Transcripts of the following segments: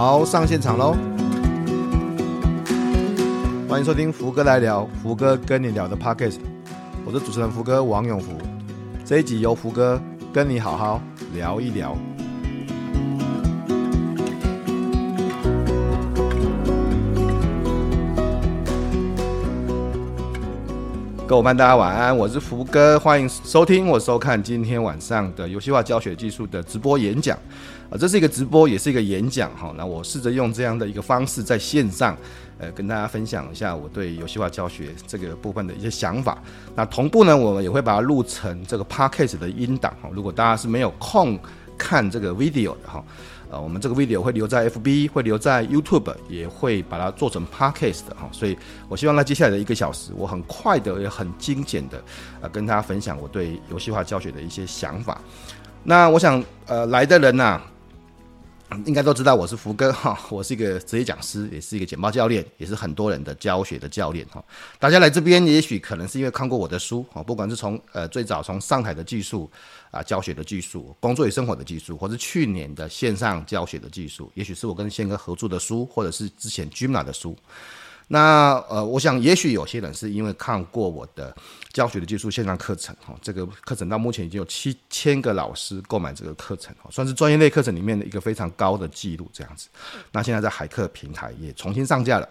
好，上现场喽！欢迎收听福哥来聊，福哥跟你聊的 Podcast，我是主持人福哥王永福。这一集由福哥跟你好好聊一聊。各位伙伴，大家晚安，我是福哥，欢迎收听或收看今天晚上的游戏化教学技术的直播演讲。啊，这是一个直播，也是一个演讲哈。那我试着用这样的一个方式在线上，呃，跟大家分享一下我对游戏化教学这个部分的一些想法。那同步呢，我们也会把它录成这个 podcast 的音档哈。如果大家是没有空看这个 video 的哈。呃，我们这个 video 会留在 FB，会留在 YouTube，也会把它做成 Podcast 的哈。所以我希望在接下来的一个小时，我很快的也很精简的，呃，跟大家分享我对游戏化教学的一些想法。那我想，呃，来的人呐、应该都知道我是福哥 哈，我是一个职业讲师，也是一个简报教练，也是很多人的教学的教练哈。大家来这边，也许可能是因为看过我的书哈，不管是从呃最早从上海的技术啊，教学的技术，工作与生活的技术，或是去年的线上教学的技术，也许是我跟宪哥合作的书，或者是之前 Gina 的书。那呃，我想也许有些人是因为看过我的教学的技术线上课程哈，这个课程到目前已经有七千个老师购买这个课程哈，算是专业类课程里面的一个非常高的记录这样子。那现在在海课平台也重新上架了。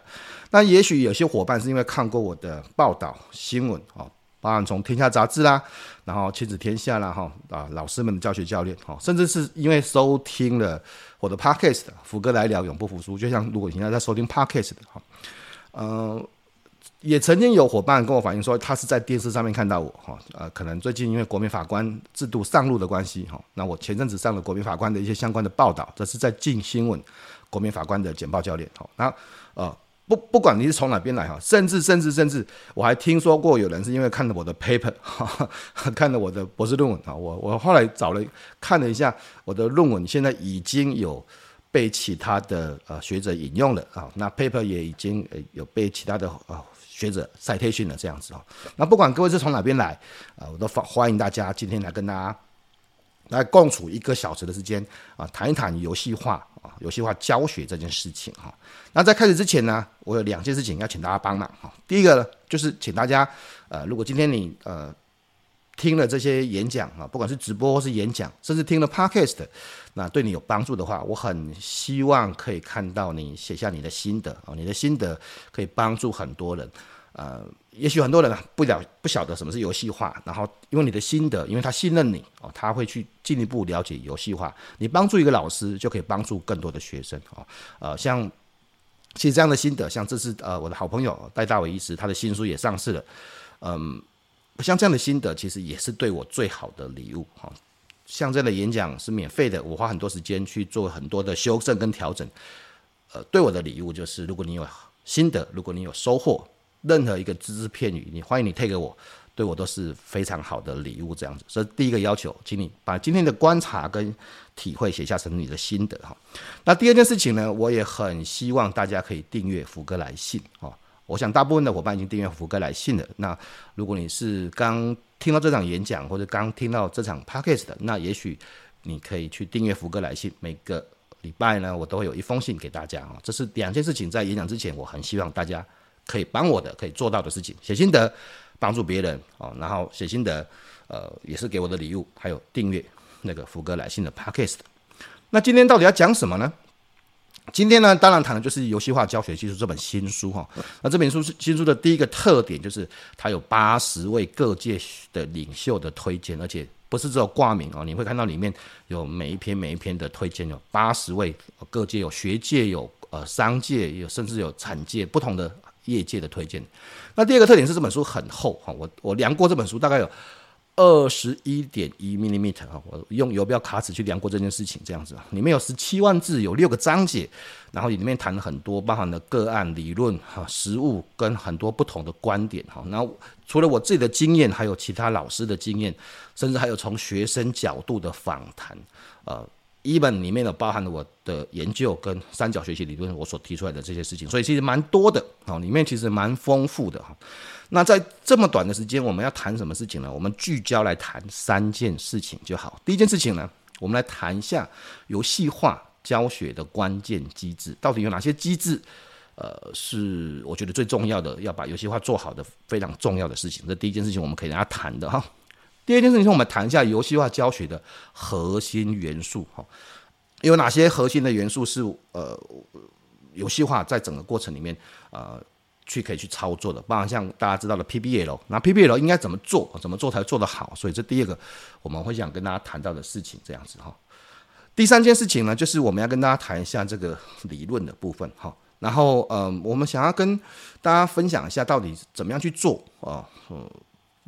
那也许有些伙伴是因为看过我的报道新闻啊，包含从天下杂志啦，然后亲子天下啦哈啊，老师们的教学教练哈，甚至是因为收听了我的 Podcast 福哥来聊永不服输，就像如果你现在在收听 Podcast 的哈。呃，也曾经有伙伴跟我反映说，他是在电视上面看到我哈，呃，可能最近因为国民法官制度上路的关系哈，那我前阵子上了国民法官的一些相关的报道，这是在镜新闻国民法官的简报教练哈，那呃不不管你是从哪边来哈，甚至甚至甚至我还听说过有人是因为看了我的 paper 哈，看了我的博士论文啊，我我后来找了看了一下我的论文，现在已经有。被其他的呃学者引用了啊，那 paper 也已经有被其他的呃学者 citation 了这样子啊。那不管各位是从哪边来啊，我都欢欢迎大家今天来跟大家来共处一个小时的时间啊，谈一谈游戏化啊，游戏化教学这件事情哈。那在开始之前呢，我有两件事情要请大家帮忙哈。第一个呢，就是请大家呃，如果今天你呃。听了这些演讲啊，不管是直播或是演讲，甚至听了 podcast，那对你有帮助的话，我很希望可以看到你写下你的心得啊，你的心得可以帮助很多人。呃，也许很多人不了不晓得什么是游戏化，然后因为你的心得，因为他信任你哦，他会去进一步了解游戏化。你帮助一个老师，就可以帮助更多的学生哦。呃，像其实这样的心得，像这次呃我的好朋友戴大伟医师，他的新书也上市了，嗯。像这样的心得，其实也是对我最好的礼物哈。像这样的演讲是免费的，我花很多时间去做很多的修正跟调整。呃，对我的礼物就是，如果你有心得，如果你有收获，任何一个只字片语，你欢迎你退给我，对我都是非常好的礼物。这样子，所以第一个要求，请你把今天的观察跟体会写下成你的心得哈。那第二件事情呢，我也很希望大家可以订阅福哥来信哈。我想大部分的伙伴已经订阅福哥来信了。那如果你是刚听到这场演讲，或者刚听到这场 podcast 的，那也许你可以去订阅福哥来信。每个礼拜呢，我都会有一封信给大家啊。这是两件事情，在演讲之前，我很希望大家可以帮我的，可以做到的事情：写心得，帮助别人哦。然后写心得，呃，也是给我的礼物。还有订阅那个福哥来信的 podcast。那今天到底要讲什么呢？今天呢，当然谈的就是游戏化教学技术这本新书哈。那这本书是新书的第一个特点，就是它有八十位各界的领袖的推荐，而且不是只有挂名哦，你会看到里面有每一篇每一篇的推荐，有八十位各界，有学界，有呃商界，有甚至有产界不同的业界的推荐。那第二个特点是这本书很厚哈，我我量过这本书大概有。二十一点一 millimeter 啊，我用游标卡尺去量过这件事情，这样子啊，里面有十七万字，有六个章节，然后里面谈了很多，包含了个案、理论、哈、实物跟很多不同的观点哈。那除了我自己的经验，还有其他老师的经验，甚至还有从学生角度的访谈，呃，一本里面呢包含了我的研究跟三角学习理论，我所提出来的这些事情，所以其实蛮多的啊，里面其实蛮丰富的哈。那在这么短的时间，我们要谈什么事情呢？我们聚焦来谈三件事情就好。第一件事情呢，我们来谈一下游戏化教学的关键机制，到底有哪些机制？呃，是我觉得最重要的，要把游戏化做好的非常重要的事情。这第一件事情，我们可以跟大家谈的哈。第二件事情，我们谈一下游戏化教学的核心元素哈，有哪些核心的元素是呃游戏化在整个过程里面呃去可以去操作的，包含像大家知道的 PBL，那 PBL 应该怎么做，怎么做才做得好？所以这第二个我们会想跟大家谈到的事情，这样子哈。第三件事情呢，就是我们要跟大家谈一下这个理论的部分哈。然后，呃，我们想要跟大家分享一下，到底怎么样去做啊？嗯，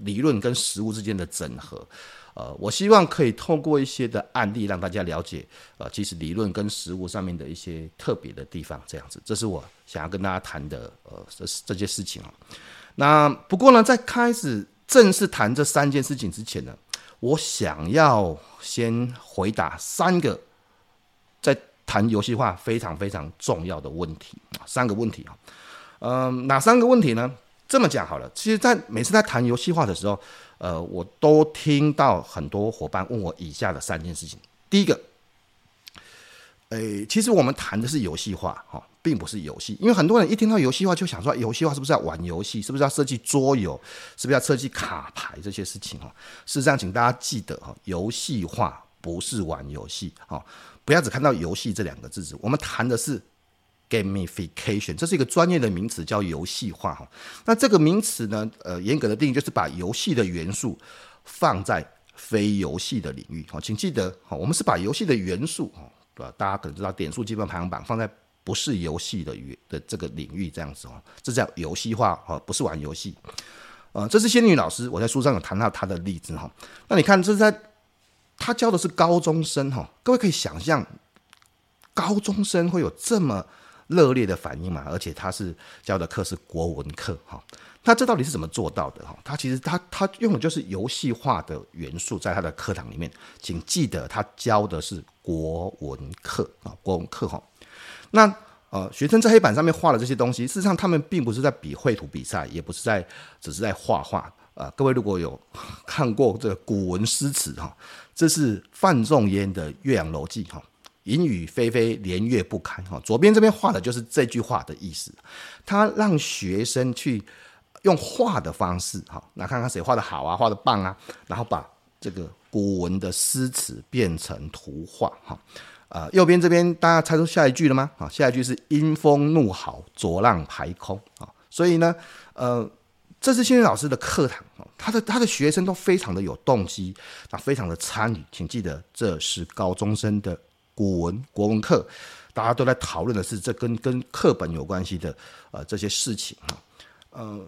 理论跟实物之间的整合。呃，我希望可以透过一些的案例，让大家了解，呃，其实理论跟实物上面的一些特别的地方。这样子，这是我想要跟大家谈的，呃，这是这件事情啊。那不过呢，在开始正式谈这三件事情之前呢，我想要先回答三个在。谈游戏化非常非常重要的问题，三个问题啊，嗯，哪三个问题呢？这么讲好了，其实，在每次在谈游戏化的时候，呃，我都听到很多伙伴问我以下的三件事情。第一个，诶，其实我们谈的是游戏化哈，并不是游戏，因为很多人一听到游戏化就想说，游戏化是不是要玩游戏？是不是要设计桌游？是不是要设计卡牌这些事情哈？事实上，请大家记得哈，游戏化不是玩游戏哈。不要只看到游戏这两个字，我们谈的是 gamification，这是一个专业的名词，叫游戏化哈。那这个名词呢，呃，严格的定义就是把游戏的元素放在非游戏的领域。好，请记得，好，我们是把游戏的元素哈，对吧？大家可能知道点数积分排行榜放在不是游戏的的这个领域这样子哦，这叫游戏化哈，不是玩游戏。呃，这是仙女老师，我在书上有谈到她的例子哈。那你看，这是在。他教的是高中生哈，各位可以想象，高中生会有这么热烈的反应嘛？而且他是教的课是国文课哈，那这到底是怎么做到的哈？他其实他他用的就是游戏化的元素在他的课堂里面，请记得他教的是国文课啊，国文课哈。那呃，学生在黑板上面画的这些东西，事实上他们并不是在比绘图比赛，也不是在只是在画画啊。各位如果有看过这个古文诗词哈。这是范仲淹的《岳阳楼记》哈，引羽霏霏，连月不堪哈。左边这边画的就是这句话的意思，他让学生去用画的方式哈，那看看谁画的好啊，画的棒啊，然后把这个古文的诗词变成图画哈。呃，右边这边大家猜出下一句了吗？啊，下一句是“阴风怒号，浊浪排空”啊，所以呢，呃。这是仙女老师的课堂，他的他的学生都非常的有动机，啊，非常的参与。请记得，这是高中生的古文国文课，大家都在讨论的是这跟跟课本有关系的呃这些事情哈。呃，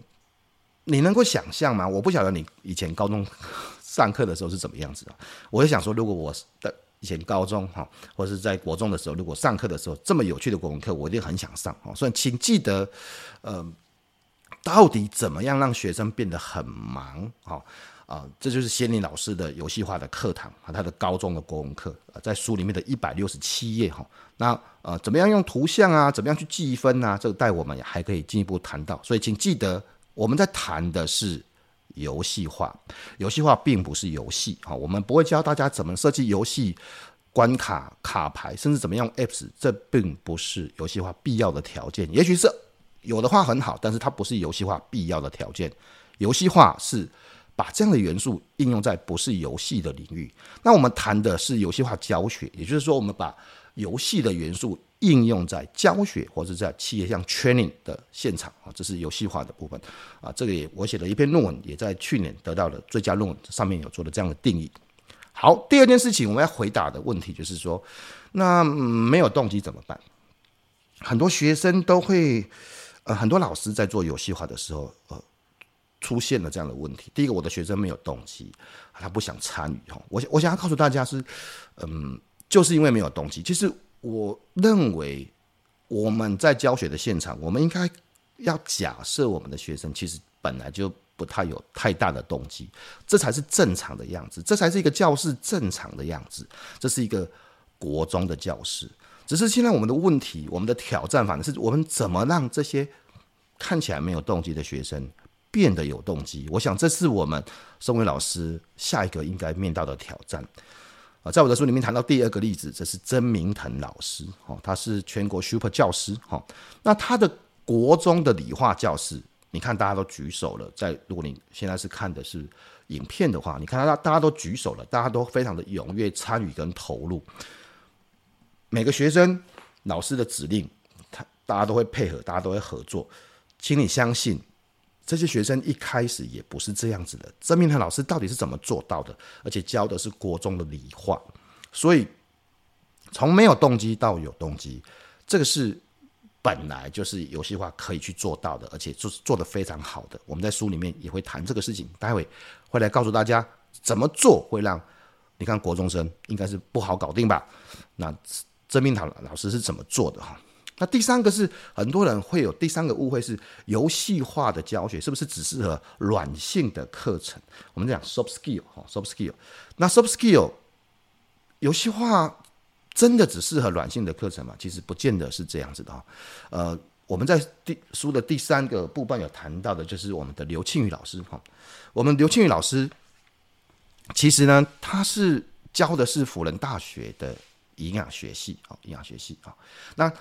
你能够想象吗？我不晓得你以前高中上课的时候是怎么样子的。我就想说，如果我的以前高中哈，或者是在国中的时候，如果上课的时候这么有趣的国文课，我一定很想上。所以，请记得，呃。到底怎么样让学生变得很忙？好啊，这就是仙女老师的游戏化的课堂啊，他的高中的国文课，在书里面的一百六十七页哈。那呃，怎么样用图像啊？怎么样去计分啊？这个待我们还可以进一步谈到。所以请记得，我们在谈的是游戏化，游戏化并不是游戏哈。我们不会教大家怎么设计游戏关卡、卡牌，甚至怎么样 apps，这并不是游戏化必要的条件。也许是。有的话很好，但是它不是游戏化必要的条件。游戏化是把这样的元素应用在不是游戏的领域。那我们谈的是游戏化教学，也就是说，我们把游戏的元素应用在教学或者在企业像 training 的现场啊，这是游戏化的部分啊。这个也我写了一篇论文，也在去年得到了最佳论文，上面有做了这样的定义。好，第二件事情我们要回答的问题就是说，那没有动机怎么办？很多学生都会。呃，很多老师在做游戏化的时候，呃，出现了这样的问题。第一个，我的学生没有动机，他不想参与哈。我我想要告诉大家是，嗯，就是因为没有动机。其实我认为我们在教学的现场，我们应该要假设我们的学生其实本来就不太有太大的动机，这才是正常的样子，这才是一个教室正常的样子，这是一个国中的教室。只是现在我们的问题，我们的挑战，反正是我们怎么让这些看起来没有动机的学生变得有动机。我想这是我们身为老师下一个应该面到的挑战。啊，在我的书里面谈到第二个例子，这是曾明腾老师，哦，他是全国 super 教师，哈，那他的国中的理化教室，你看大家都举手了，在如果你现在是看的是影片的话，你看大大家都举手了，大家都非常的踊跃参与跟投入，每个学生老师的指令，他大家都会配合，大家都会合作，请你相信。这些学生一开始也不是这样子的。曾明腾老师到底是怎么做到的？而且教的是国中的理化，所以从没有动机到有动机，这个是本来就是游戏化可以去做到的，而且做做得非常好的。我们在书里面也会谈这个事情，待会会来告诉大家怎么做会让你看国中生应该是不好搞定吧？那曾明腾老师是怎么做的哈？那第三个是很多人会有第三个误会是游戏化的教学是不是只适合软性的课程？我们讲 soft skill 哈，soft skill。那 soft skill 游戏化真的只适合软性的课程吗？其实不见得是这样子的哈。呃，我们在第书的第三个部分有谈到的就是我们的刘庆宇老师哈。我们刘庆宇老师其实呢，他是教的是辅仁大学的营养学系啊，营养学系啊，那。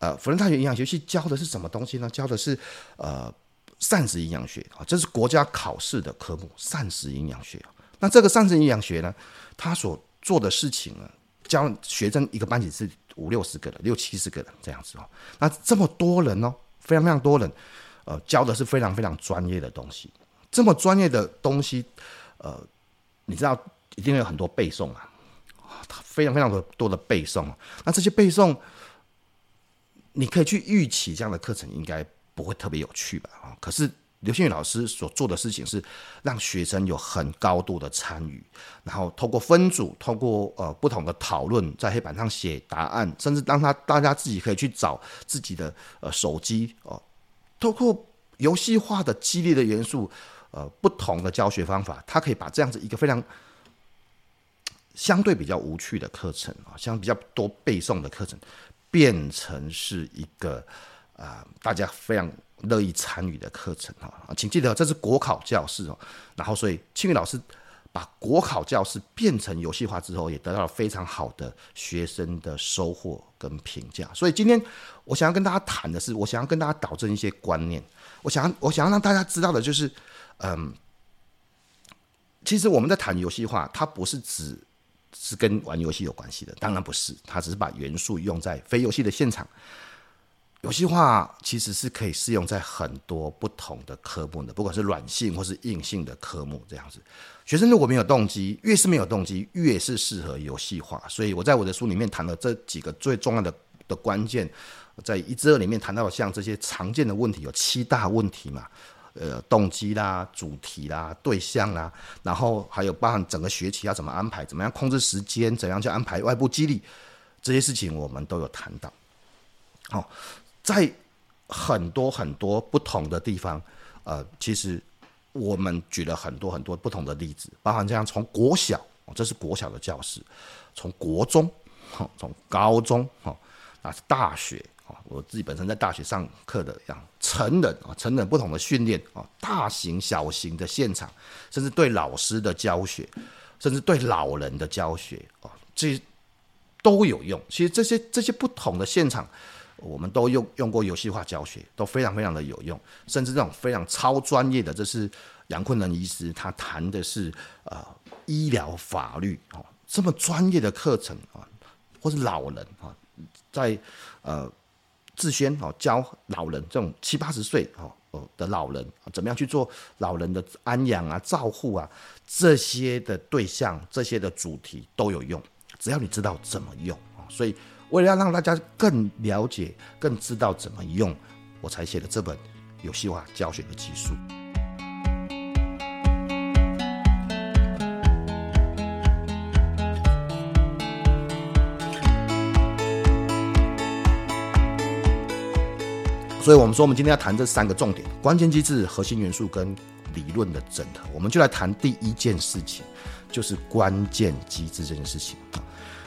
呃，辅仁大学营养学系教的是什么东西呢？教的是呃膳食营养学啊，这是国家考试的科目，膳食营养学。那这个膳食营养学呢，他所做的事情呢，教学生一个班级是五六十个人，六七十个人这样子哦。那这么多人哦，非常非常多人，呃，教的是非常非常专业的东西。这么专业的东西，呃，你知道一定有很多背诵啊，非常非常多多的背诵。那这些背诵。你可以去预期这样的课程应该不会特别有趣吧？啊，可是刘星宇老师所做的事情是让学生有很高度的参与，然后透过分组，透过呃不同的讨论，在黑板上写答案，甚至让他大家自己可以去找自己的呃手机哦，透过游戏化的激励的元素，呃不同的教学方法，他可以把这样子一个非常相对比较无趣的课程啊，像比较多背诵的课程。变成是一个啊、大家非常乐意参与的课程哈，请记得这是国考教室哦。然后，所以庆宇老师把国考教室变成游戏化之后，也得到了非常好的学生的收获跟评价。所以今天我想要跟大家谈的是，我想要跟大家导正一些观念。我想要我想要让大家知道的就是，嗯，其实我们在谈游戏化，它不是指。是跟玩游戏有关系的，当然不是，它只是把元素用在非游戏的现场。游戏化其实是可以适用在很多不同的科目的，不管是软性或是硬性的科目这样子。学生如果没有动机，越是没有动机，越是适合游戏化。所以我在我的书里面谈了这几个最重要的的关键，在一至二里面谈到像这些常见的问题，有七大问题嘛。呃，动机啦、主题啦、对象啦，然后还有包含整个学期要怎么安排，怎么样控制时间，怎样去安排外部激励，这些事情我们都有谈到。好，在很多很多不同的地方，呃，其实我们举了很多很多不同的例子，包含这样从国小，这是国小的教室，从国中，从高中，哈，那是大学。我自己本身在大学上课的，样成人啊，成人不同的训练啊，大型、小型的现场，甚至对老师的教学，甚至对老人的教学啊，这都有用。其实这些这些不同的现场，我们都用用过游戏化教学，都非常非常的有用。甚至这种非常超专业的，这是杨坤仁医师他谈的是呃医疗法律啊，这么专业的课程啊，或是老人啊，在呃。自宣哦，教老人这种七八十岁哦哦的老人，怎么样去做老人的安养啊、照护啊，这些的对象、这些的主题都有用，只要你知道怎么用啊。所以为了要让大家更了解、更知道怎么用，我才写了这本游戏化教学的技术。所以我们说，我们今天要谈这三个重点：关键机制、核心元素跟理论的整合。我们就来谈第一件事情，就是关键机制这件事情啊。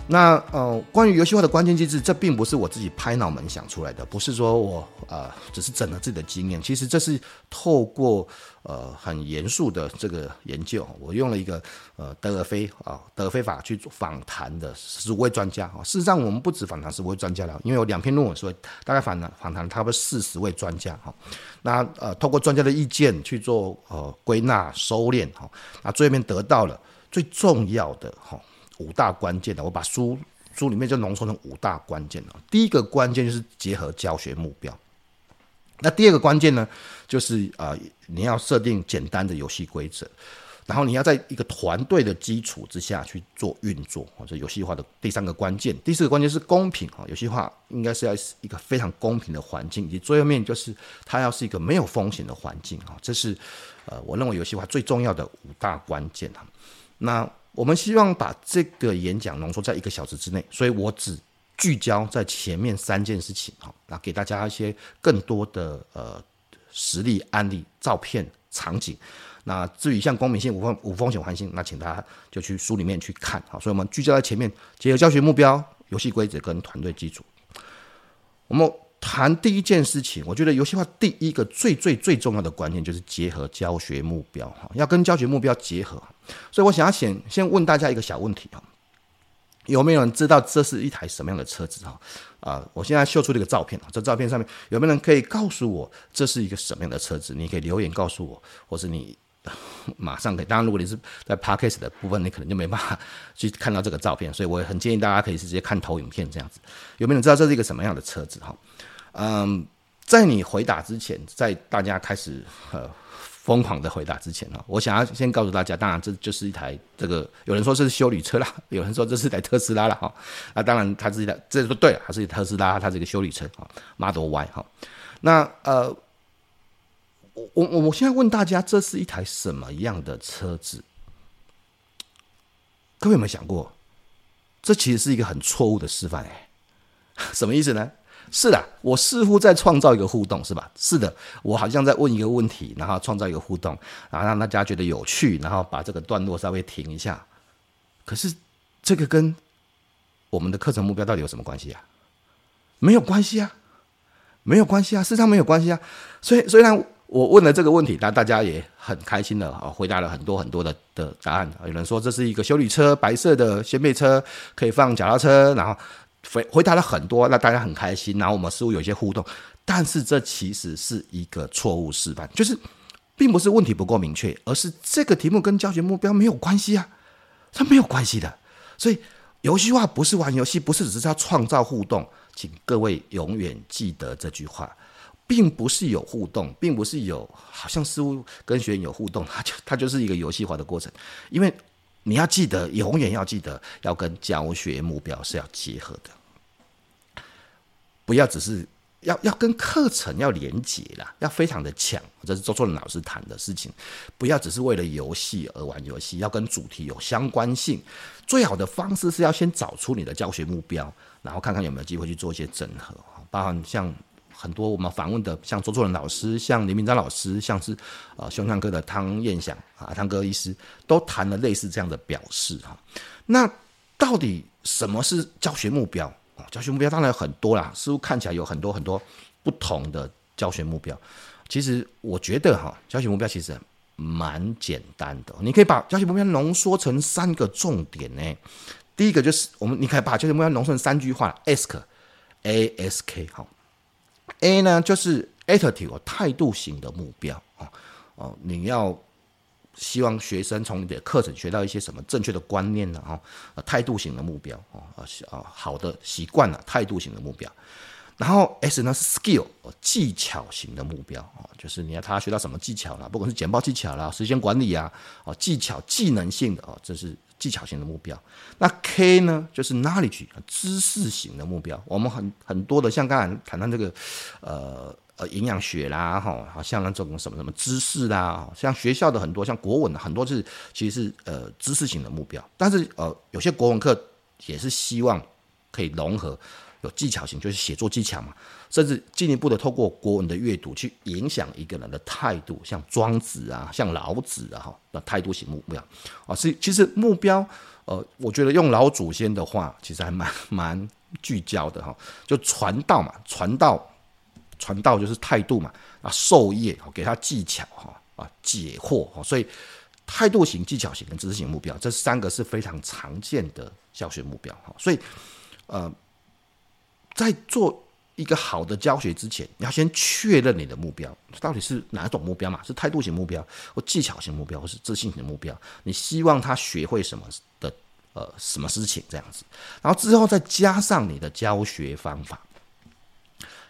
那呃，关于游戏化的关键机制，这并不是我自己拍脑门想出来的，不是说我呃只是整了自己的经验，其实这是透过呃很严肃的这个研究，我用了一个呃德尔菲啊德尔菲法去访谈的十五位专家啊。事实上，我们不止访谈十五位专家了，因为有两篇论文，所以大概访谈访谈差不多四十位专家哈。那呃，透过专家的意见去做呃归纳收敛哈，那最后面得到了最重要的哈。五大关键的，我把书书里面就浓缩成五大关键了。第一个关键就是结合教学目标，那第二个关键呢，就是呃你要设定简单的游戏规则，然后你要在一个团队的基础之下去做运作，或者游戏化的第三个关键。第四个关键是公平啊，游戏化应该是要一个非常公平的环境，以及最后面就是它要是一个没有风险的环境啊，这是呃我认为游戏化最重要的五大关键啊。那我们希望把这个演讲浓缩在一个小时之内，所以我只聚焦在前面三件事情哈，那给大家一些更多的呃实例案例、照片、场景。那至于像公平性、无风无风险环境，那请大家就去书里面去看哈。所以我们聚焦在前面，结合教学目标、游戏规则跟团队基础。我们。谈第一件事情，我觉得游戏化第一个最最最重要的观念就是结合教学目标哈，要跟教学目标结合。所以我想要先先问大家一个小问题哈，有没有人知道这是一台什么样的车子哈？啊，我现在秀出这个照片，这照片上面有没有人可以告诉我这是一个什么样的车子？你可以留言告诉我，或是你马上可以。当然，如果你是在 Podcast 的部分，你可能就没办法去看到这个照片，所以我很建议大家可以直接看投影片这样子。有没有人知道这是一个什么样的车子哈？嗯，在你回答之前，在大家开始呃疯狂的回答之前呢，我想要先告诉大家，当然这就是一台这个，有人说这是修理车啦，有人说这是台特斯拉了哈。那当然它是一台，这不对了，它是一台特斯拉，它是一个修理车哈，Model Y 哈。那呃，我我我现在问大家，这是一台什么样的车子？各位有没有想过，这其实是一个很错误的示范哎，什么意思呢？是的，我似乎在创造一个互动，是吧？是的，我好像在问一个问题，然后创造一个互动，然后让大家觉得有趣，然后把这个段落稍微停一下。可是这个跟我们的课程目标到底有什么关系啊？没有关系啊，没有关系啊，事实上没有关系啊。所以虽然我问了这个问题，但大家也很开心的啊，回答了很多很多的的答案。有人说这是一个修理车，白色的掀背车，可以放脚踏车，然后。回回答了很多，那大家很开心，然后我们似乎有一些互动，但是这其实是一个错误示范，就是并不是问题不够明确，而是这个题目跟教学目标没有关系啊，它没有关系的。所以游戏化不是玩游戏，不是只是要创造互动，请各位永远记得这句话，并不是有互动，并不是有好像似乎跟学员有互动，它就它就是一个游戏化的过程，因为。你要记得，永远要记得，要跟教学目标是要结合的，不要只是要要跟课程要连结啦，要非常的强。这是周作人老师谈的事情，不要只是为了游戏而玩游戏，要跟主题有相关性。最好的方式是要先找出你的教学目标，然后看看有没有机会去做一些整合，包含像。很多我们访问的，像周作人老师，像林明章老师，像是呃胸腔科的汤彦祥啊汤哥医师，都谈了类似这样的表示哈。那到底什么是教学目标啊？教学目标当然很多啦，似乎看起来有很多很多不同的教学目标。其实我觉得哈，教学目标其实蛮简单的，你可以把教学目标浓缩成三个重点呢。第一个就是我们你可以把教学目标浓缩成三句话，ask，a s k 好。A 呢，就是 attitude 态度型的目标啊，哦，你要希望学生从你的课程学到一些什么正确的观念呢？哈，态度型的目标啊啊，好的习惯了，态度型的目标。然后 S 呢是 skill 技巧型的目标啊，就是你要他学到什么技巧啦，不管是简报技巧啦、时间管理啊，哦，技巧技能性的哦，这是。技巧型的目标，那 K 呢，就是 knowledge 知识型的目标。我们很很多的，像刚才谈到这个，呃呃，营养学啦，哈，好像那种什么什么知识啦，像学校的很多，像国文很多是其实是呃知识型的目标。但是呃，有些国文课也是希望可以融合有技巧型，就是写作技巧嘛，甚至进一步的透过国文的阅读去影响一个人的态度，像庄子啊，像老子啊，哈，那态度型目标。啊，是其实目标，呃，我觉得用老祖先的话，其实还蛮 蛮聚焦的哈，就传道嘛，传道，传道就是态度嘛，啊，授业，给他技巧哈，啊，解惑哈，所以态度型、技巧型跟知识型目标，这三个是非常常见的教学目标哈，所以。呃，在做一个好的教学之前，你要先确认你的目标到底是哪种目标嘛？是态度型目标，或技巧型目标，或是自信型目标？你希望他学会什么的呃什么事情这样子？然后之后再加上你的教学方法。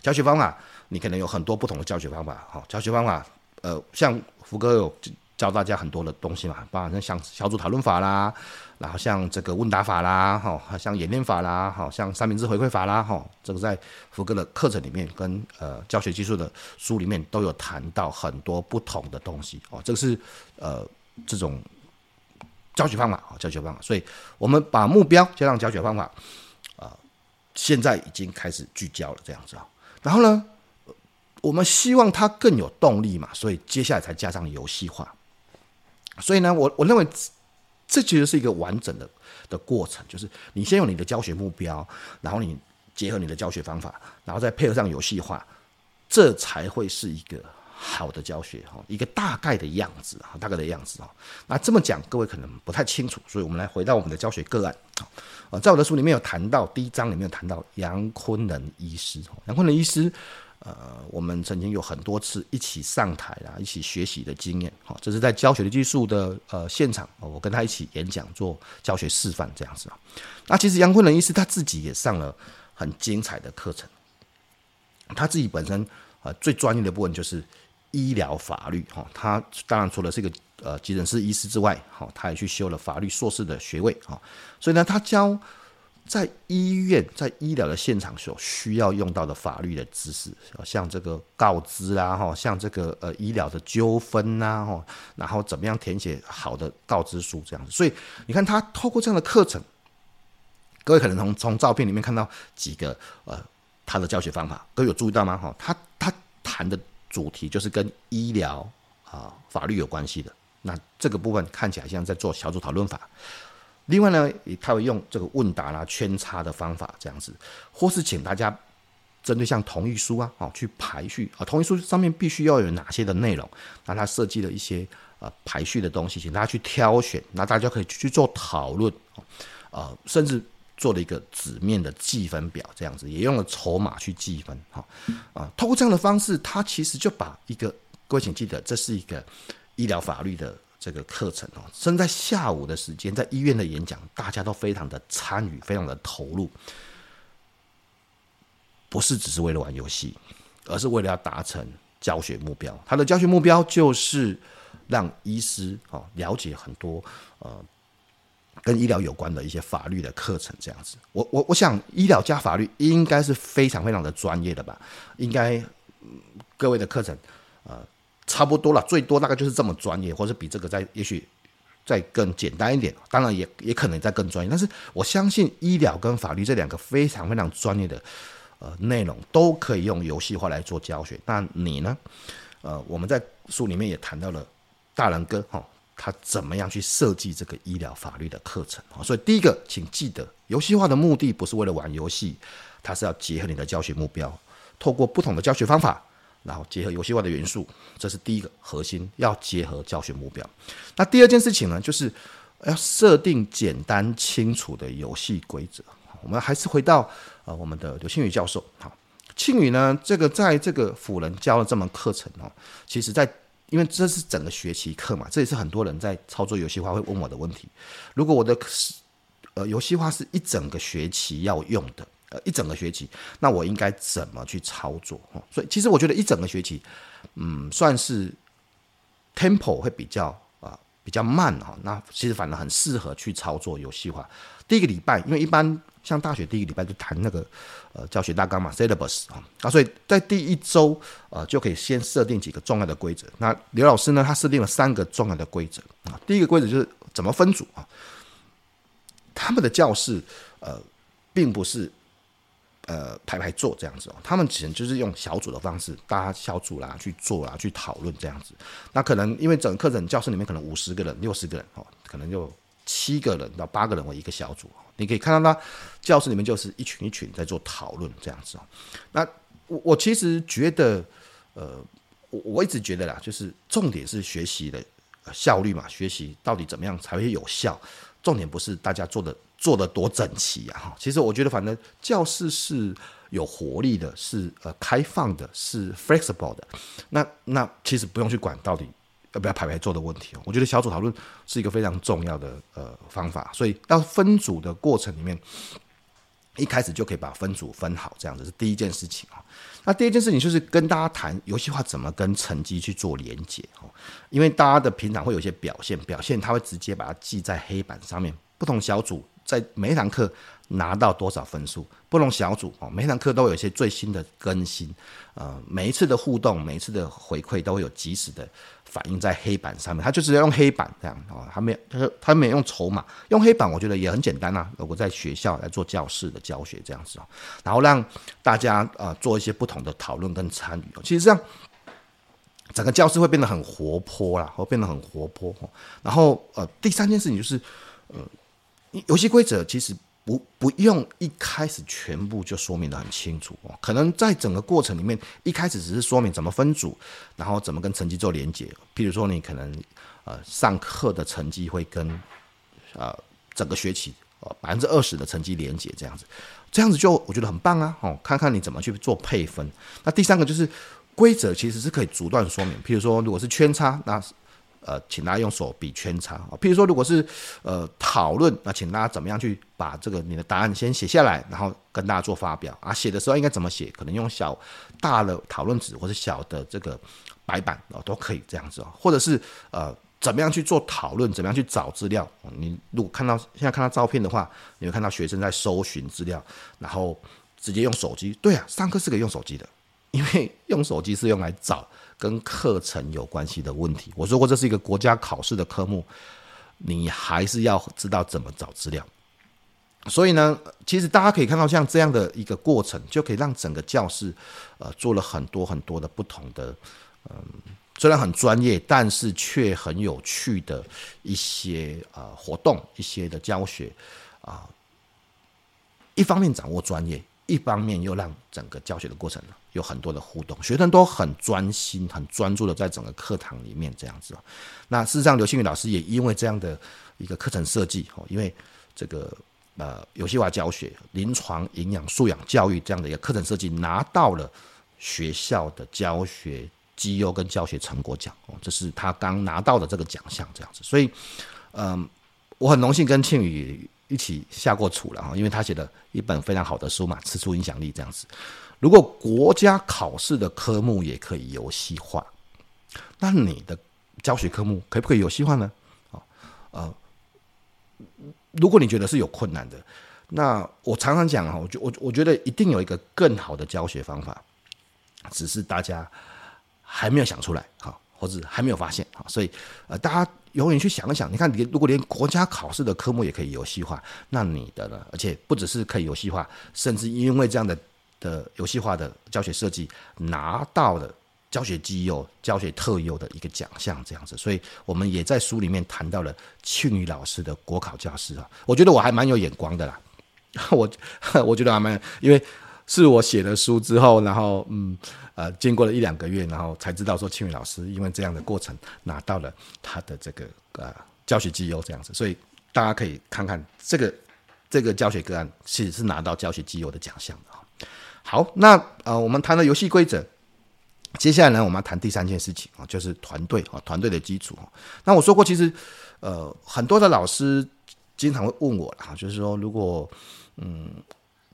教学方法，你可能有很多不同的教学方法。好，教学方法，呃，像福哥有。教大家很多的东西嘛，包括像小组讨论法啦，然后像这个问答法啦，哈，像演练法啦，哈，像三明治回馈法啦，哈，这个在福哥的课程里面跟呃教学技术的书里面都有谈到很多不同的东西哦。这个是呃这种教学方法啊，教学方法。所以我们把目标加上教学方法啊，现在已经开始聚焦了这样子啊。然后呢，我们希望它更有动力嘛，所以接下来才加上游戏化。所以呢，我我认为这其实是一个完整的的过程，就是你先有你的教学目标，然后你结合你的教学方法，然后再配合上游戏化，这才会是一个好的教学哈，一个大概的样子哈，大概的样子哈。那这么讲，各位可能不太清楚，所以我们来回到我们的教学个案啊，在我的书里面有谈到第一章里面有谈到杨坤仁医师，杨坤仁医师。呃，我们曾经有很多次一起上台啊，一起学习的经验，好，这是在教学的技术的呃现场，我跟他一起演讲做教学示范这样子啊。那其实杨坤仁医师他自己也上了很精彩的课程，他自己本身呃最专业的部分就是医疗法律哈，他当然除了是一个呃急诊室医师之外，好，他也去修了法律硕士的学位哈，所以呢，他教。在医院，在医疗的现场所需要用到的法律的知识，像这个告知啦，哈，像这个呃医疗的纠纷呐，哈，然后怎么样填写好的告知书这样子。所以你看他透过这样的课程，各位可能从从照片里面看到几个呃他的教学方法，各位有注意到吗？哈，他他谈的主题就是跟医疗啊法律有关系的。那这个部分看起来像在做小组讨论法。另外呢，他会用这个问答啦、圈叉的方法这样子，或是请大家针对像同意书啊，哦去排序啊，同意书上面必须要有哪些的内容，那他设计了一些呃排序的东西，请大家去挑选，那大家可以去做讨论，呃，甚至做了一个纸面的计分表这样子，也用了筹码去计分，哈啊，通过这样的方式，他其实就把一个各位请记得，这是一个医疗法律的。这个课程哦，正在下午的时间，在医院的演讲，大家都非常的参与，非常的投入，不是只是为了玩游戏，而是为了要达成教学目标。他的教学目标就是让医师哦了解很多呃跟医疗有关的一些法律的课程，这样子。我我我想，医疗加法律应该是非常非常的专业的吧？应该各位的课程呃。差不多了，最多大概就是这么专业，或者比这个再也许再更简单一点。当然也也可能再更专业，但是我相信医疗跟法律这两个非常非常专业的呃内容都可以用游戏化来做教学。那你呢？呃，我们在书里面也谈到了大仁哥哈，他怎么样去设计这个医疗法律的课程啊？所以第一个，请记得游戏化的目的不是为了玩游戏，它是要结合你的教学目标，透过不同的教学方法。然后结合游戏化的元素，这是第一个核心，要结合教学目标。那第二件事情呢，就是要设定简单清楚的游戏规则。我们还是回到呃我们的刘庆宇教授。好，庆宇呢，这个在这个辅仁教了这门课程哦，其实在因为这是整个学期课嘛，这也是很多人在操作游戏化会问我的问题。如果我的呃游戏化是一整个学期要用的。一整个学期，那我应该怎么去操作？所以其实我觉得一整个学期，嗯，算是 tempo 会比较啊比较慢哈。那其实反而很适合去操作游戏化。第一个礼拜，因为一般像大学第一个礼拜就谈那个呃教学大纲嘛，syllabus 啊，那所以在第一周呃就可以先设定几个重要的规则。那刘老师呢，他设定了三个重要的规则啊。第一个规则就是怎么分组啊？他们的教室呃并不是。呃排排坐这样子哦，他们只能就是用小组的方式，大家小组啦去做啦，去讨论这样子。那可能因为整个课程教室里面可能五十个人、六十个人哦，可能就七个人到八个人为一个小组。你可以看到他教室里面就是一群一群在做讨论这样子哦。那我我其实觉得，呃，我我一直觉得啦，就是重点是学习的效率嘛，学习到底怎么样才会有效？重点不是大家做的。做得多整齐呀！哈，其实我觉得，反正教室是有活力的，是呃开放的，是 flexible 的。那那其实不用去管到底要不要排排坐的问题哦。我觉得小组讨论是一个非常重要的呃方法，所以要分组的过程里面，一开始就可以把分组分好，这样子是第一件事情啊。那第二件事情就是跟大家谈游戏化怎么跟成绩去做连结哦，因为大家的平常会有一些表现，表现他会直接把它记在黑板上面，不同小组。在每一堂课拿到多少分数？不同小组哦，每一堂课都有一些最新的更新，呃，每一次的互动，每一次的回馈都会有及时的反映在黑板上面。他就直接用黑板这样哦，他没有，他说他没有用筹码，用黑板，我觉得也很简单啊。如果在学校来做教室的教学这样子哦，然后让大家呃做一些不同的讨论跟参与，其实这样整个教室会变得很活泼啦，会变得很活泼。然后呃，第三件事情就是呃。游戏规则其实不不用一开始全部就说明得很清楚哦，可能在整个过程里面，一开始只是说明怎么分组，然后怎么跟成绩做连接。譬如说，你可能呃上课的成绩会跟呃整个学期呃百分之二十的成绩连接这样子，这样子就我觉得很棒啊哦，看看你怎么去做配分。那第三个就是规则其实是可以逐段说明，譬如说如果是圈叉那。呃，请大家用手比圈叉啊。譬如说，如果是呃讨论，那请大家怎么样去把这个你的答案先写下来，然后跟大家做发表啊。写的时候应该怎么写？可能用小大的讨论纸或者小的这个白板哦，都可以这样子哦。或者是呃，怎么样去做讨论？怎么样去找资料？你如果看到现在看到照片的话，你会看到学生在搜寻资料，然后直接用手机。对啊，上课是可以用手机的，因为用手机是用来找。跟课程有关系的问题，我说过这是一个国家考试的科目，你还是要知道怎么找资料。所以呢，其实大家可以看到像这样的一个过程，就可以让整个教室呃做了很多很多的不同的，嗯，虽然很专业，但是却很有趣的一些呃活动，一些的教学啊，一方面掌握专业。一方面又让整个教学的过程有很多的互动，学生都很专心、很专注的在整个课堂里面这样子。那事实上，刘庆宇老师也因为这样的一个课程设计哦，因为这个呃游戏化教学、临床营养素养教育这样的一个课程设计，拿到了学校的教学绩优跟教学成果奖哦，这是他刚拿到的这个奖项这样子。所以，嗯，我很荣幸跟庆宇。一起下过厨了哈，因为他写了一本非常好的书嘛，《吃出影响力》这样子。如果国家考试的科目也可以游戏化，那你的教学科目可不可以游戏化呢？啊，呃，如果你觉得是有困难的，那我常常讲哈，我觉我我觉得一定有一个更好的教学方法，只是大家还没有想出来哈，或者还没有发现啊，所以呃，大家。永远去想一想，你看，你如果连国家考试的科目也可以游戏化，那你的呢？而且不只是可以游戏化，甚至因为这样的的游戏化的教学设计，拿到了教学绩优、教学特优的一个奖项，这样子。所以我们也在书里面谈到了庆宇老师的国考教师啊，我觉得我还蛮有眼光的啦，我我觉得还蛮因为。是我写了书之后，然后嗯呃，经过了一两个月，然后才知道说庆宇老师因为这样的过程拿到了他的这个呃教学绩优这样子，所以大家可以看看这个这个教学个案其实是拿到教学绩优的奖项的。好，那呃我们谈了游戏规则，接下来呢我们要谈第三件事情啊，就是团队啊团队的基础。那我说过，其实呃很多的老师经常会问我哈，就是说如果嗯。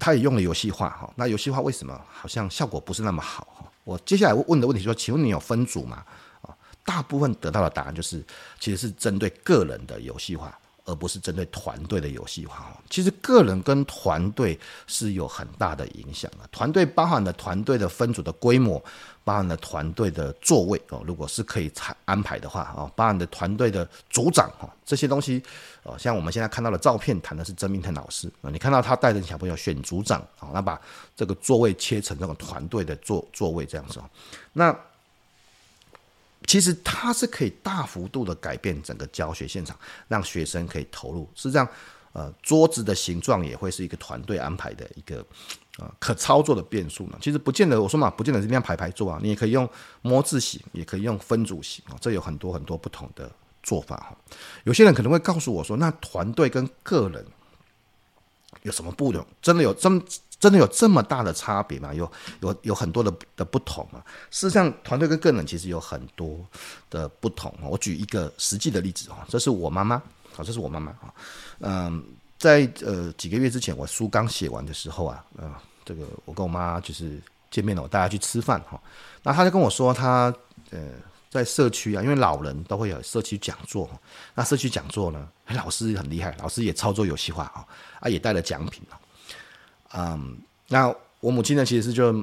他也用了游戏化哈，那游戏化为什么好像效果不是那么好哈？我接下来问的问题说，请问你有分组吗？啊，大部分得到的答案就是，其实是针对个人的游戏化，而不是针对团队的游戏化。其实个人跟团队是有很大的影响的。团队包含了团队的分组的规模，包含了团队的座位哦，如果是可以安排的话哦，包含的团队的组长哈，这些东西哦，像我们现在看到的照片，谈的是曾明腾老师啊，你看到他带着小朋友选组长啊，那把这个座位切成这种团队的座座位这样子哦，那。其实它是可以大幅度的改变整个教学现场，让学生可以投入。是这样，呃，桌子的形状也会是一个团队安排的一个呃可操作的变数呢。其实不见得，我说嘛，不见得是这样排排坐啊，你也可以用摸字形，也可以用分组型啊，这有很多很多不同的做法哈。有些人可能会告诉我说，那团队跟个人有什么不同？真的有这么？真的有这么大的差别吗？有有有很多的的不同啊。事实上，团队跟个人其实有很多的不同。我举一个实际的例子啊，这是我妈妈啊，这是我妈妈啊。嗯，在呃几个月之前，我书刚写完的时候啊，呃，这个我跟我妈就是见面了，我带她去吃饭哈。那她就跟我说，她呃在社区啊，因为老人都会有社区讲座。那社区讲座呢，老师很厉害，老师也操作游戏化啊，啊也带了奖品啊。嗯，那我母亲呢，其实是就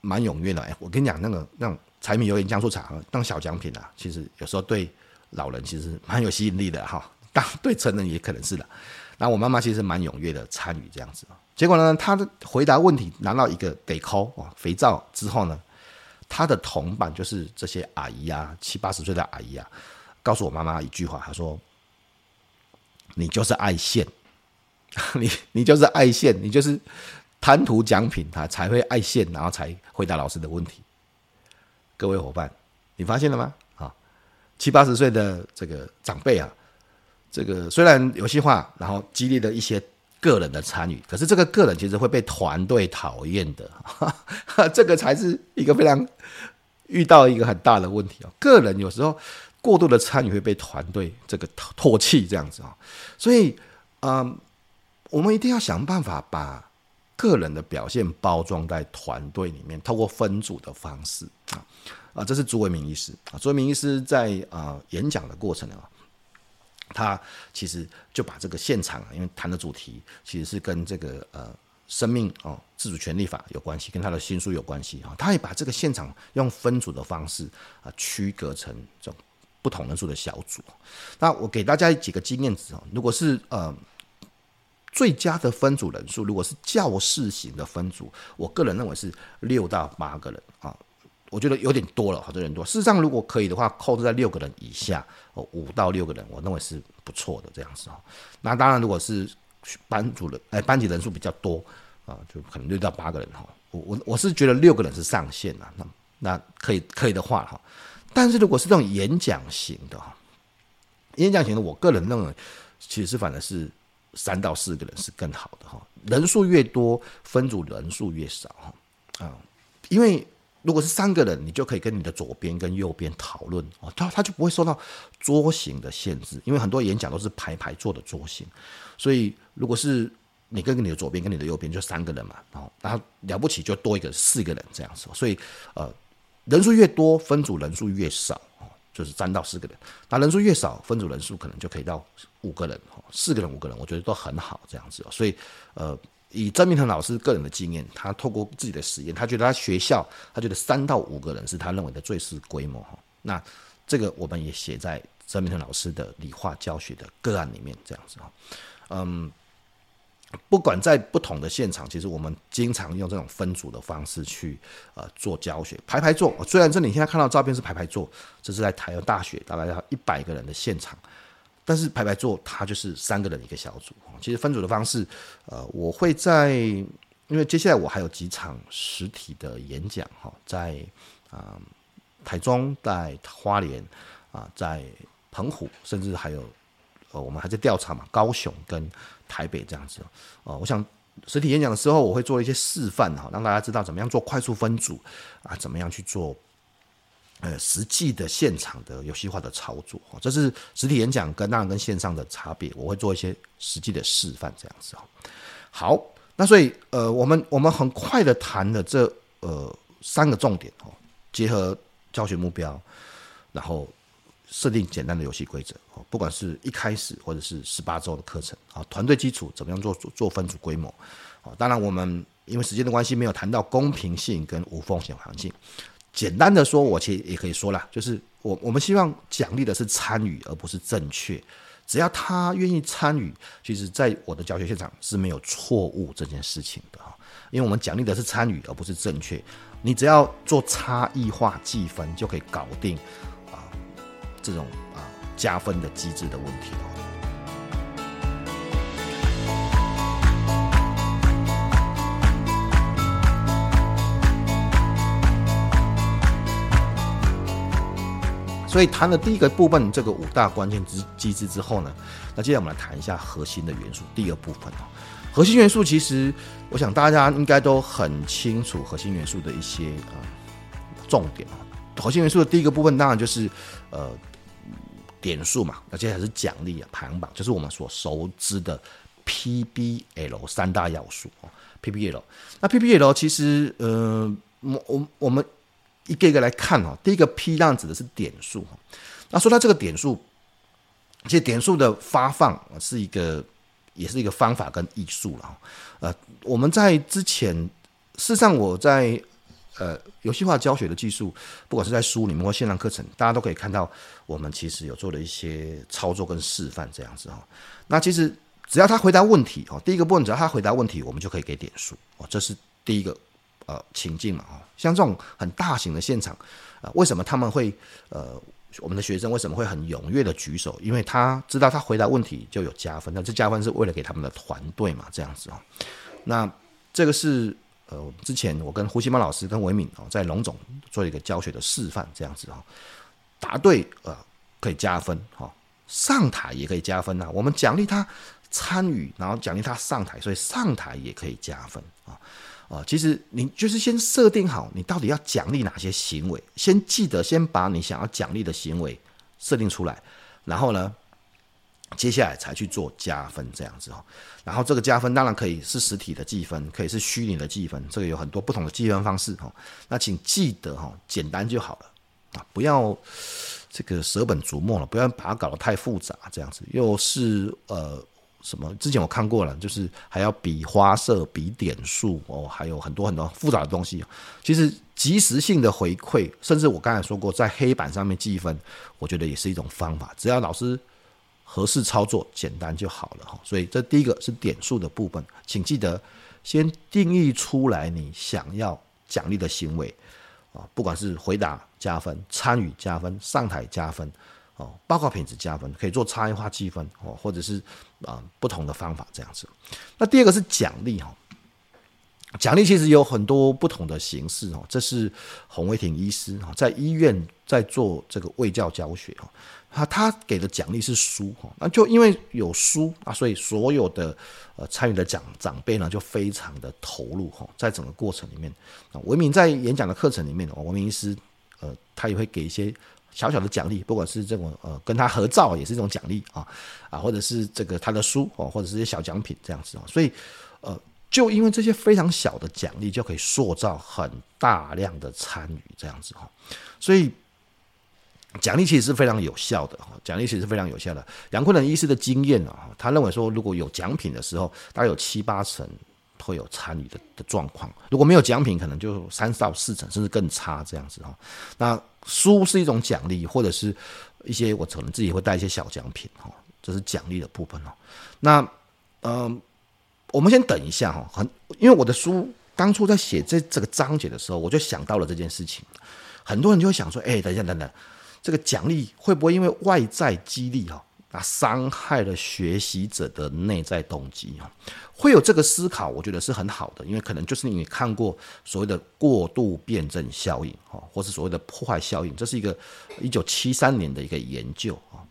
蛮踊跃的。哎，我跟你讲，那个那种柴米油盐酱醋茶当小奖品啊，其实有时候对老人其实蛮有吸引力的哈。当 对成人也可能是的。那我妈妈其实蛮踊跃的参与这样子。结果呢，她的回答问题拿到一个得抠啊肥皂之后呢，她的同伴就是这些阿姨啊，七八十岁的阿姨啊，告诉我妈妈一句话，她说：“你就是爱现。” 你你就是爱现，你就是贪图奖品，他才会爱现，然后才回答老师的问题。各位伙伴，你发现了吗？啊，七八十岁的这个长辈啊，这个虽然游戏化，然后激励了一些个人的参与，可是这个个人其实会被团队讨厌的，这个才是一个非常遇到一个很大的问题啊。个人有时候过度的参与会被团队这个唾弃，这样子啊，所以嗯。我们一定要想办法把个人的表现包装在团队里面，透过分组的方式啊啊，这是朱维明医师啊。朱维明医师在啊演讲的过程啊，他其实就把这个现场，因为谈的主题其实是跟这个呃生命哦自主权利法有关系，跟他的新书有关系啊。他也把这个现场用分组的方式啊区隔成这种不同人数的小组。那我给大家几个经验值啊，如果是呃。最佳的分组人数，如果是教室型的分组，我个人认为是六到八个人啊，我觉得有点多了，好多人多。事实上，如果可以的话，控制在六个人以下，哦，五到六个人，我认为是不错的这样子哦。那当然，如果是班主任，哎，班级人数比较多啊，就可能六到八个人哈。我我我是觉得六个人是上限啊，那那可以可以的话哈。但是如果是这种演讲型的哈，演讲型的，我个人认为其实是反而是。三到四个人是更好的哈，人数越多，分组人数越少哈。啊，因为如果是三个人，你就可以跟你的左边跟右边讨论哦，他他就不会受到桌型的限制，因为很多演讲都是排排坐的桌型，所以如果是你跟你的左边跟你的右边就三个人嘛，然后了不起就多一个四个人这样子，所以呃人数越多，分组人数越少。就是三到四个人，那人数越少，分组人数可能就可以到五个人，四个人、五个人，我觉得都很好这样子。所以，呃，以曾明腾老师个人的经验，他透过自己的实验，他觉得他学校，他觉得三到五个人是他认为的最适规模哈。那这个我们也写在曾明腾老师的理化教学的个案里面这样子哈，嗯。不管在不同的现场，其实我们经常用这种分组的方式去呃做教学，排排坐。虽然这里现在看到照片是排排坐，这是在台湾大学大概要一百个人的现场，但是排排坐它就是三个人一个小组。其实分组的方式，呃，我会在因为接下来我还有几场实体的演讲哈，在啊、台中、在花莲啊、在澎湖，甚至还有呃我们还在调查嘛，高雄跟。台北这样子哦，我想实体演讲的时候，我会做一些示范哈，让大家知道怎么样做快速分组啊，怎么样去做呃实际的现场的游戏化的操作。这是实体演讲跟当然跟线上的差别，我会做一些实际的示范这样子哦。好，那所以呃，我们我们很快的谈了这呃三个重点哦，结合教学目标，然后设定简单的游戏规则不管是一开始或者是十八周的课程啊，团队基础怎么样做做做分组规模啊？当然，我们因为时间的关系，没有谈到公平性跟无风险环境。简单的说，我其实也可以说了，就是我我们希望奖励的是参与，而不是正确。只要他愿意参与，其实在我的教学现场是没有错误这件事情的哈，因为我们奖励的是参与，而不是正确。你只要做差异化计分，就可以搞定啊这种加分的机制的问题。所以谈了第一个部分，这个五大关键之机制之后呢，那接下来我们来谈一下核心的元素。第二部分哦，核心元素其实我想大家应该都很清楚核心元素的一些呃重点。核心元素的第一个部分当然就是呃点数嘛，而且还是奖励啊排行榜，就是我们所熟知的 PBL 三大要素哦。PBL，那 PBL 其实呃我我我们。一个一个来看哦，第一个 P 量指的是点数，那说到这个点数，其实点数的发放是一个，也是一个方法跟艺术了。呃，我们在之前，事实上我在呃游戏化教学的技术，不管是在书里面或线上课程，大家都可以看到，我们其实有做了一些操作跟示范这样子哈。那其实只要他回答问题哦，第一个部分只要他回答问题，我们就可以给点数哦，这是第一个。呃，情境嘛哦，像这种很大型的现场，呃，为什么他们会呃，我们的学生为什么会很踊跃的举手？因为他知道他回答问题就有加分，那这加分是为了给他们的团队嘛，这样子哦。那这个是呃，之前我跟胡锡茂老师跟维敏哦，在龙总做一个教学的示范，这样子哦，答对呃可以加分哈，上台也可以加分呐。我们奖励他参与，然后奖励他上台，所以上台也可以加分啊。啊，其实你就是先设定好，你到底要奖励哪些行为，先记得先把你想要奖励的行为设定出来，然后呢，接下来才去做加分这样子哈。然后这个加分当然可以是实体的计分，可以是虚拟的计分，这个有很多不同的计分方式哈。那请记得哈，简单就好了啊，不要这个舍本逐末了，不要把它搞得太复杂这样子，又是呃。什么？之前我看过了，就是还要比花色、比点数哦，还有很多很多复杂的东西。其实即时性的回馈，甚至我刚才说过，在黑板上面计分，我觉得也是一种方法。只要老师合适操作，简单就好了哈。所以这第一个是点数的部分，请记得先定义出来你想要奖励的行为啊，不管是回答加分、参与加分、上台加分。哦，报告品质加分可以做差异化积分哦，或者是啊、不同的方法这样子。那第二个是奖励哈，奖励其实有很多不同的形式哦。这是洪维婷医师哈在医院在做这个卫教教学哈，他他给的奖励是书哈，那就因为有书啊，所以所有的呃参与的长长辈呢就非常的投入哈，在整个过程里面啊，文明在演讲的课程里面，维敏医师呃他也会给一些。小小的奖励，不管是这种呃跟他合照也是一种奖励啊啊，或者是这个他的书哦，或者是一些小奖品这样子啊，所以呃，就因为这些非常小的奖励，就可以塑造很大量的参与这样子哈，所以奖励其实是非常有效的哈，奖励其实是非常有效的。杨坤仁医师的经验啊，他认为说，如果有奖品的时候，大概有七八成会有参与的的状况；如果没有奖品，可能就三到四成，甚至更差这样子哈。那书是一种奖励，或者是一些我可能自己会带一些小奖品哈，这是奖励的部分哦。那嗯、我们先等一下哈，很因为我的书当初在写这这个章节的时候，我就想到了这件事情。很多人就会想说，哎，等一下，等等，这个奖励会不会因为外在激励哈，那伤害了学习者的内在动机哈？会有这个思考，我觉得是很好的，因为可能就是你看过所谓的过度辩证效应，哈，或是所谓的破坏效应，这是一个一九七三年的一个研究啊。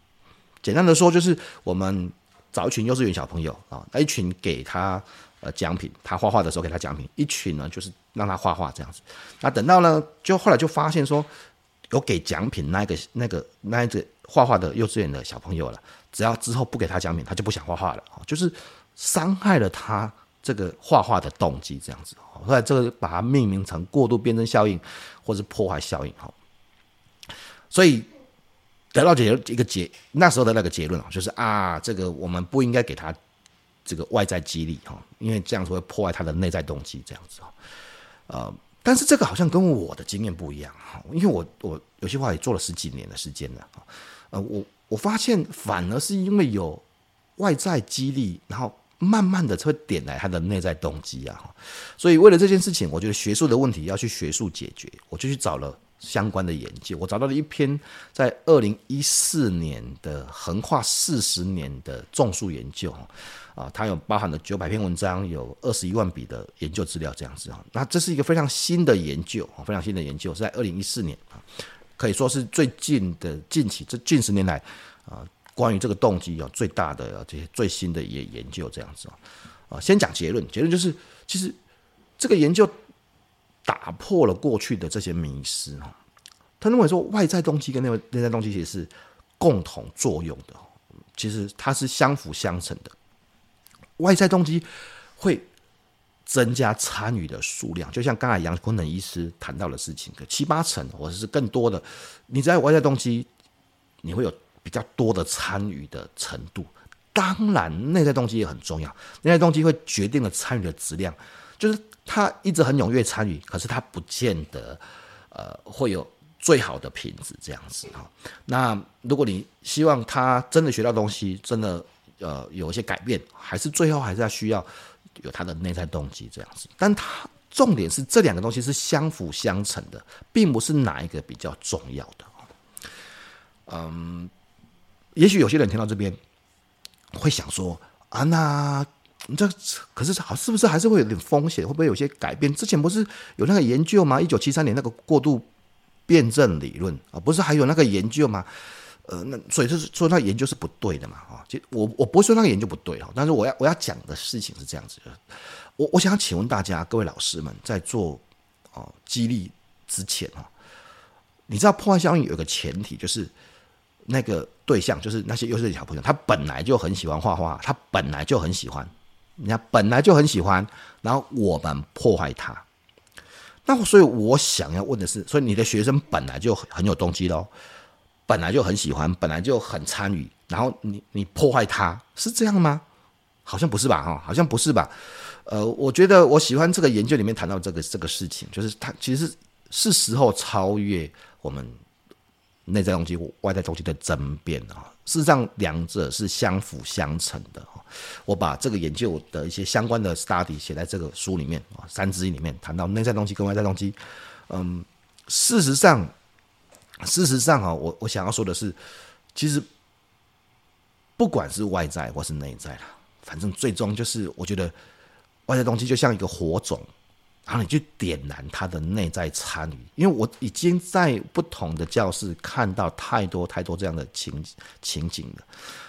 简单的说，就是我们找一群幼稚园小朋友啊，那一群给他呃奖品，他画画的时候给他奖品，一群呢就是让他画画这样子。那等到呢，就后来就发现说，有给奖品那个那个那一个画画的幼稚园的小朋友了，只要之后不给他奖品，他就不想画画了，就是。伤害了他这个画画的动机，这样子，后来这个把它命名成过度辩证效应，或是破坏效应，哈。所以得到结一个结，那时候的那个结论啊，就是啊，这个我们不应该给他这个外在激励哈，因为这样子会破坏他的内在动机，这样子啊，呃，但是这个好像跟我的经验不一样哈，因为我我有些话也做了十几年的时间了哈，呃，我我发现反而是因为有外在激励，然后慢慢的会点来他的内在动机啊，所以为了这件事情，我觉得学术的问题要去学术解决，我就去找了。相关的研究，我找到了一篇在二零一四年的横跨四十年的种树研究，啊，它有包含了九百篇文章，有二十一万笔的研究资料，这样子啊，那这是一个非常新的研究，非常新的研究，是在二零一四年啊，可以说是最近的近期这近十年来啊，关于这个动机有最大的这些最新的研研究，这样子啊，啊，先讲结论，结论就是其实这个研究。打破了过去的这些迷思哈，他认为说外在动机跟内内在动机其实是共同作用的，其实它是相辅相成的。外在动机会增加参与的数量，就像刚才杨坤能医师谈到的事情，七八成或者是更多的，你只要有外在动机，你会有比较多的参与的程度。当然，内在动机也很重要，内在动机会决定了参与的质量，就是。他一直很踊跃参与，可是他不见得呃会有最好的品质这样子哈。那如果你希望他真的学到东西，真的呃有一些改变，还是最后还是要需要有他的内在动机这样子。但他重点是这两个东西是相辅相成的，并不是哪一个比较重要的。嗯，也许有些人听到这边会想说啊，那。你这可是好，是不是还是会有点风险？会不会有些改变？之前不是有那个研究吗？一九七三年那个过度辩证理论啊，不是还有那个研究吗？呃，那所以就是说那研究是不对的嘛啊。其实我我不会说那个研究不对哈，但是我要我要讲的事情是这样子的。我我想请问大家，各位老师们在做哦激励之前哈，你知道破坏效应有个前提就是那个对象就是那些优秀的小朋友，他本来就很喜欢画画，他本来就很喜欢。人家本来就很喜欢，然后我们破坏他。那所以，我想要问的是，所以你的学生本来就很有动机喽，本来就很喜欢，本来就很参与，然后你你破坏他，是这样吗？好像不是吧？哈，好像不是吧？呃，我觉得我喜欢这个研究里面谈到这个这个事情，就是他其实是时候超越我们内在动机、外在动机的争辩啊。事实上，两者是相辅相成的。我把这个研究的一些相关的 study 写在这个书里面啊，三之一里面谈到内在动机跟外在动机。嗯，事实上，事实上啊，我我想要说的是，其实不管是外在或是内在啦，反正最终就是我觉得外在动机就像一个火种。然后你去点燃他的内在参与，因为我已经在不同的教室看到太多太多这样的情情景了，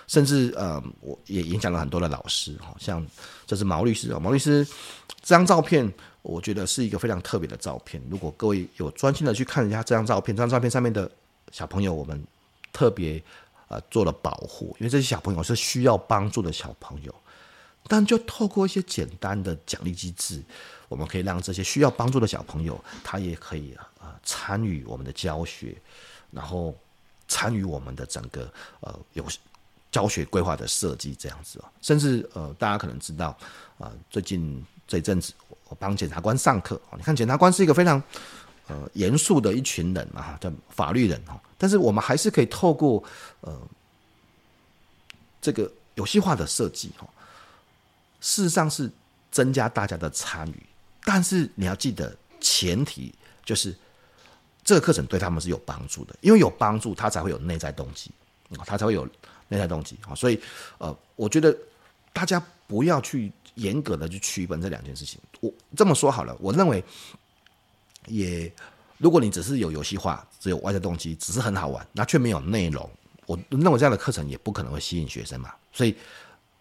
甚至呃，我也影响了很多的老师，好像这是毛律师哦，毛律师这张照片，我觉得是一个非常特别的照片。如果各位有专心的去看一下这张照片，这张照片上面的小朋友，我们特别呃做了保护，因为这些小朋友是需要帮助的小朋友，但就透过一些简单的奖励机制。我们可以让这些需要帮助的小朋友，他也可以呃参与我们的教学，然后参与我们的整个呃有教学规划的设计这样子哦。甚至呃大家可能知道啊、最近这一阵子我帮检察官上课，你看检察官是一个非常呃严肃的一群人嘛，叫法律人哈，但是我们还是可以透过呃这个游戏化的设计哈，事实上是增加大家的参与。但是你要记得，前提就是这个课程对他们是有帮助的，因为有帮助，他才会有内在动机，他才会有内在动机啊。所以，呃，我觉得大家不要去严格的去区分这两件事情。我这么说好了，我认为也，如果你只是有游戏化，只有外在动机，只是很好玩，那却没有内容，我认为这样的课程也不可能会吸引学生嘛。所以。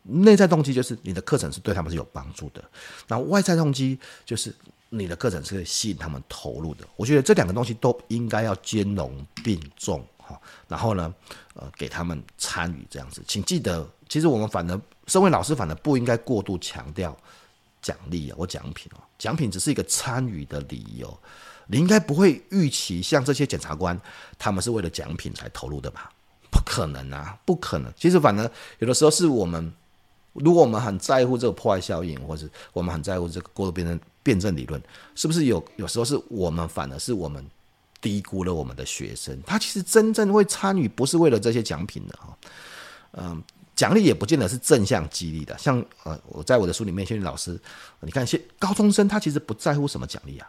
内在动机就是你的课程是对他们是有帮助的，然后外在动机就是你的课程是可以吸引他们投入的。我觉得这两个东西都应该要兼容并重哈。然后呢，呃，给他们参与这样子，请记得，其实我们反而身为老师，反而不应该过度强调奖励啊或奖品哦，奖品只是一个参与的理由。你应该不会预期像这些检察官，他们是为了奖品才投入的吧？不可能啊，不可能。其实反而有的时候是我们，如果我们很在乎这个破坏效应，或者我们很在乎这个过度辩证辩证理论，是不是有有时候是我们反而是我们低估了我们的学生？他其实真正会参与，不是为了这些奖品的哈，嗯。奖励也不见得是正向激励的，像呃，我在我的书里面，仙女老师，你看，些高中生他其实不在乎什么奖励啊，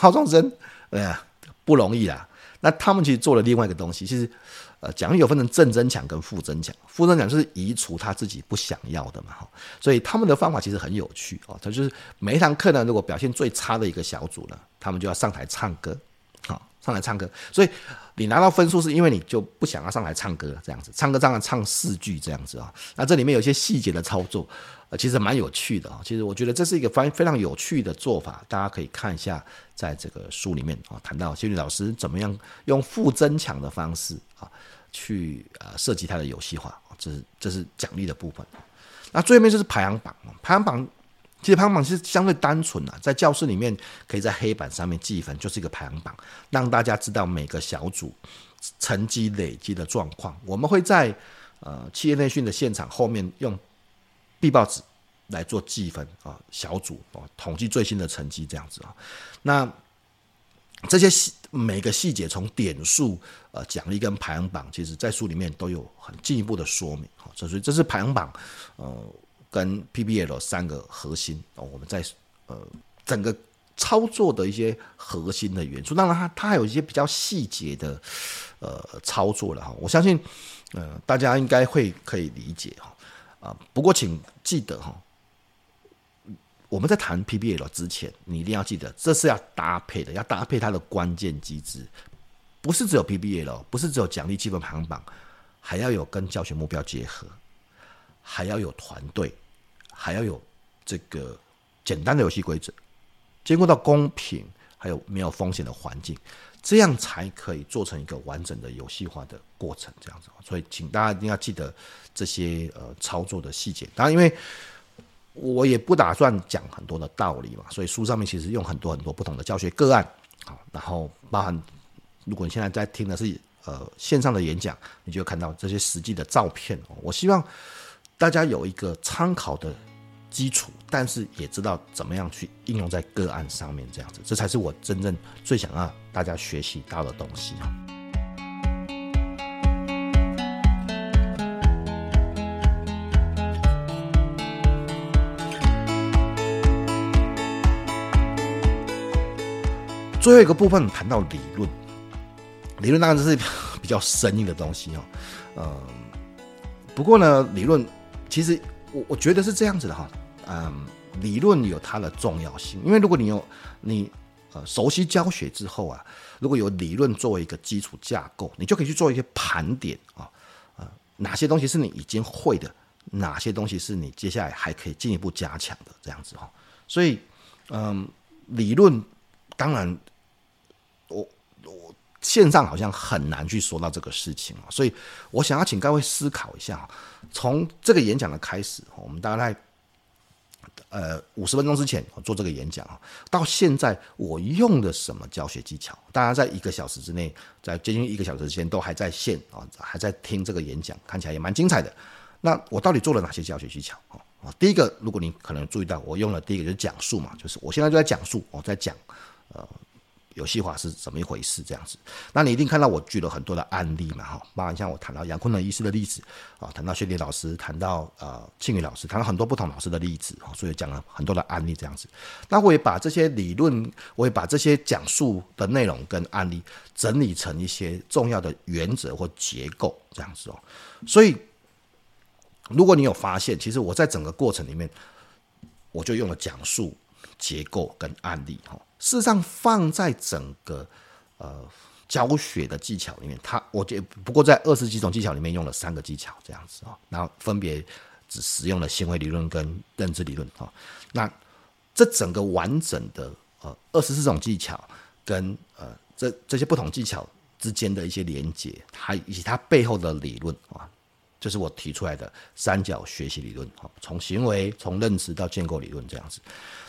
高中生哎呀不容易啊。那他们其实做了另外一个东西，其实呃，奖励有分成正增强跟负增强，负增强就是移除他自己不想要的嘛哈，所以他们的方法其实很有趣哦，他就是每一堂课呢，如果表现最差的一个小组呢，他们就要上台唱歌。好上来唱歌，所以你拿到分数是因为你就不想要上来唱歌这样子，唱歌当然唱四句这样子啊。那这里面有一些细节的操作，呃，其实蛮有趣的啊。其实我觉得这是一个非非常有趣的做法，大家可以看一下，在这个书里面啊，谈到心理老师怎么样用负增强的方式啊，去呃设计它的游戏化，这是这是奖励的部分。那最后面就是排行榜，排行榜。其实排行榜是相对单纯的，在教室里面可以在黑板上面记分，就是一个排行榜，让大家知道每个小组成绩累积的状况。我们会在呃企业内训的现场后面用壁报纸来做记分啊，小组啊统计最新的成绩这样子啊。那这些细每个细节，从点数呃奖励跟排行榜，其实在书里面都有很进一步的说明。哈，所以这是排行榜呃。跟 PBL 三个核心哦，我们在呃整个操作的一些核心的元素，当然它它还有一些比较细节的呃操作了哈。我相信呃大家应该会可以理解哈啊。不过请记得哈，我们在谈 PBL 之前，你一定要记得这是要搭配的，要搭配它的关键机制，不是只有 PBL，不是只有奖励积分排行榜，还要有跟教学目标结合，还要有团队。还要有这个简单的游戏规则，兼顾到公平，还有没有风险的环境，这样才可以做成一个完整的游戏化的过程。这样子，所以请大家一定要记得这些呃操作的细节。当然，因为我也不打算讲很多的道理嘛，所以书上面其实用很多很多不同的教学个案，好，然后包含如果你现在在听的是呃线上的演讲，你就会看到这些实际的照片。我希望。大家有一个参考的基础，但是也知道怎么样去应用在个案上面，这样子，这才是我真正最想让大家学习到的东西。最后一个部分谈到理论，理论当然是 比较生硬的东西哦，嗯，不过呢，理论。其实我我觉得是这样子的哈，嗯，理论有它的重要性，因为如果你有你呃熟悉教学之后啊，如果有理论作为一个基础架构，你就可以去做一些盘点啊，呃，哪些东西是你已经会的，哪些东西是你接下来还可以进一步加强的这样子哈，所以嗯，理论当然我线上好像很难去说到这个事情啊，所以我想要请各位思考一下。从这个演讲的开始，我们大概呃五十分钟之前我做这个演讲啊，到现在我用的什么教学技巧？大家在一个小时之内，在接近一个小时之前都还在线啊，还在听这个演讲，看起来也蛮精彩的。那我到底做了哪些教学技巧啊啊？第一个，如果你可能注意到，我用了第一个就是讲述嘛，就是我现在就在讲述，我在讲呃。游戏化是怎么一回事？这样子，那你一定看到我举了很多的案例嘛，哈，包含像我谈到杨坤的医师的例子啊，谈到薛迪老师，谈到呃庆宇老师，谈到很多不同老师的例子啊，所以讲了很多的案例这样子。那我也把这些理论，我也把这些讲述的内容跟案例整理成一些重要的原则或结构这样子哦。所以，如果你有发现，其实我在整个过程里面，我就用了讲述。结构跟案例哈，事实上放在整个呃教学的技巧里面，它我觉不过在二十几种技巧里面用了三个技巧这样子啊，然后分别只使用了行为理论跟认知理论哈。那这整个完整的呃二十四种技巧跟呃这这些不同技巧之间的一些连接，它以及它背后的理论啊。就是我提出来的三角学习理论，哈，从行为、从认知到建构理论这样子。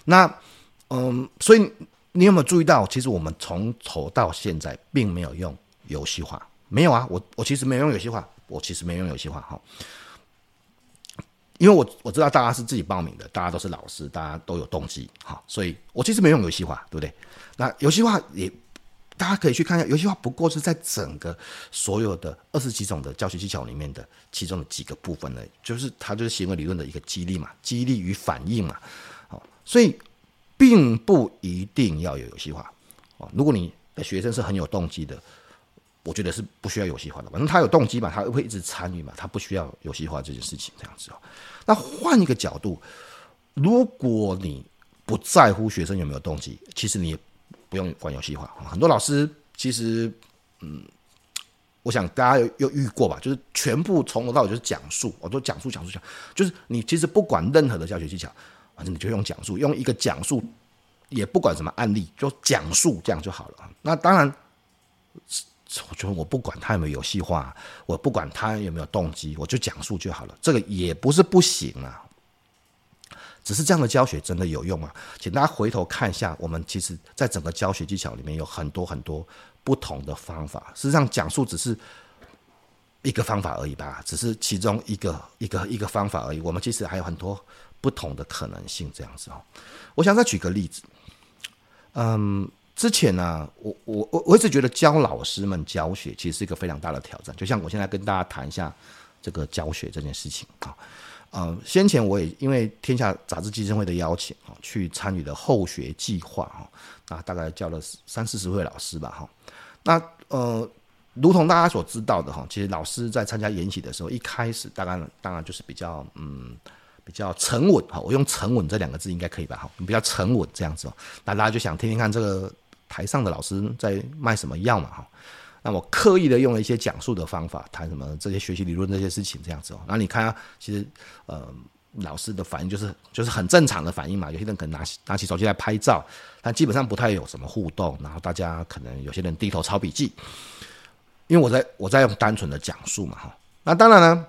那，嗯，所以你有没有注意到，其实我们从头到现在并没有用游戏化，没有啊，我我其实没有用游戏化，我其实没有用游戏化哈。因为我我知道大家是自己报名的，大家都是老师，大家都有动机哈，所以我其实没用游戏化，对不对？那游戏化也大家可以去看一下，游戏化不过是在整个所有的二十几种的教学技巧里面的其中的几个部分呢，就是它就是行为理论的一个激励嘛，激励与反应嘛，好，所以并不一定要有游戏化哦。如果你的学生是很有动机的。我觉得是不需要游戏化的，反正他有动机嘛，他会一直参与嘛，他不需要游戏化这件事情这样子哦。那换一个角度，如果你不在乎学生有没有动机，其实你也不用管游戏化。很多老师其实，嗯，我想大家有有遇过吧，就是全部从头到尾就是讲述，我都讲述讲述讲，就是你其实不管任何的教学技巧，反正你就用讲述，用一个讲述，也不管什么案例，就讲述这样就好了。那当然。我觉得我不管他有没有游戏化，我不管他有没有动机，我就讲述就好了。这个也不是不行啊，只是这样的教学真的有用吗？请大家回头看一下，我们其实在整个教学技巧里面有很多很多不同的方法。事实上，讲述只是一个方法而已吧，只是其中一个一个一个方法而已。我们其实还有很多不同的可能性，这样子哦。我想再举个例子，嗯。之前呢、我我我我一直觉得教老师们教学其实是一个非常大的挑战。就像我现在跟大家谈一下这个教学这件事情啊，呃，先前我也因为天下杂志基金会的邀请啊，去参与了后学计划哈，啊，大概教了三四十位老师吧哈。那呃，如同大家所知道的哈，其实老师在参加研习的时候，一开始大概当然就是比较嗯。比较沉稳哈，我用沉稳这两个字应该可以吧？哈，比较沉稳这样子哦。那大家就想听听看这个台上的老师在卖什么药嘛？哈，那我刻意的用了一些讲述的方法，谈什么这些学习理论这些事情这样子哦。那你看啊，其实呃，老师的反应就是就是很正常的反应嘛。有些人可能拿起拿起手机来拍照，但基本上不太有什么互动。然后大家可能有些人低头抄笔记，因为我在我在用单纯的讲述嘛。哈，那当然呢。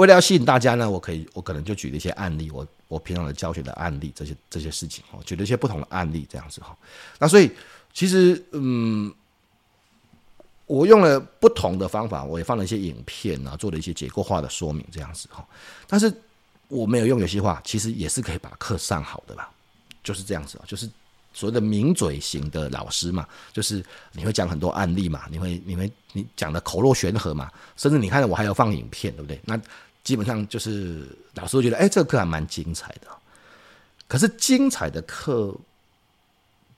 为了要吸引大家呢，我可以，我可能就举了一些案例，我我平常的教学的案例，这些这些事情哦，举了一些不同的案例这样子哈。那所以其实嗯，我用了不同的方法，我也放了一些影片啊，做了一些结构化的说明这样子哈。但是我没有用游戏化，其实也是可以把课上好的吧，就是这样子啊，就是。所谓的名嘴型的老师嘛，就是你会讲很多案例嘛，你会你会你讲的口若悬河嘛，甚至你看我还要放影片，对不对？那基本上就是老师会觉得，哎，这个课还蛮精彩的。可是精彩的课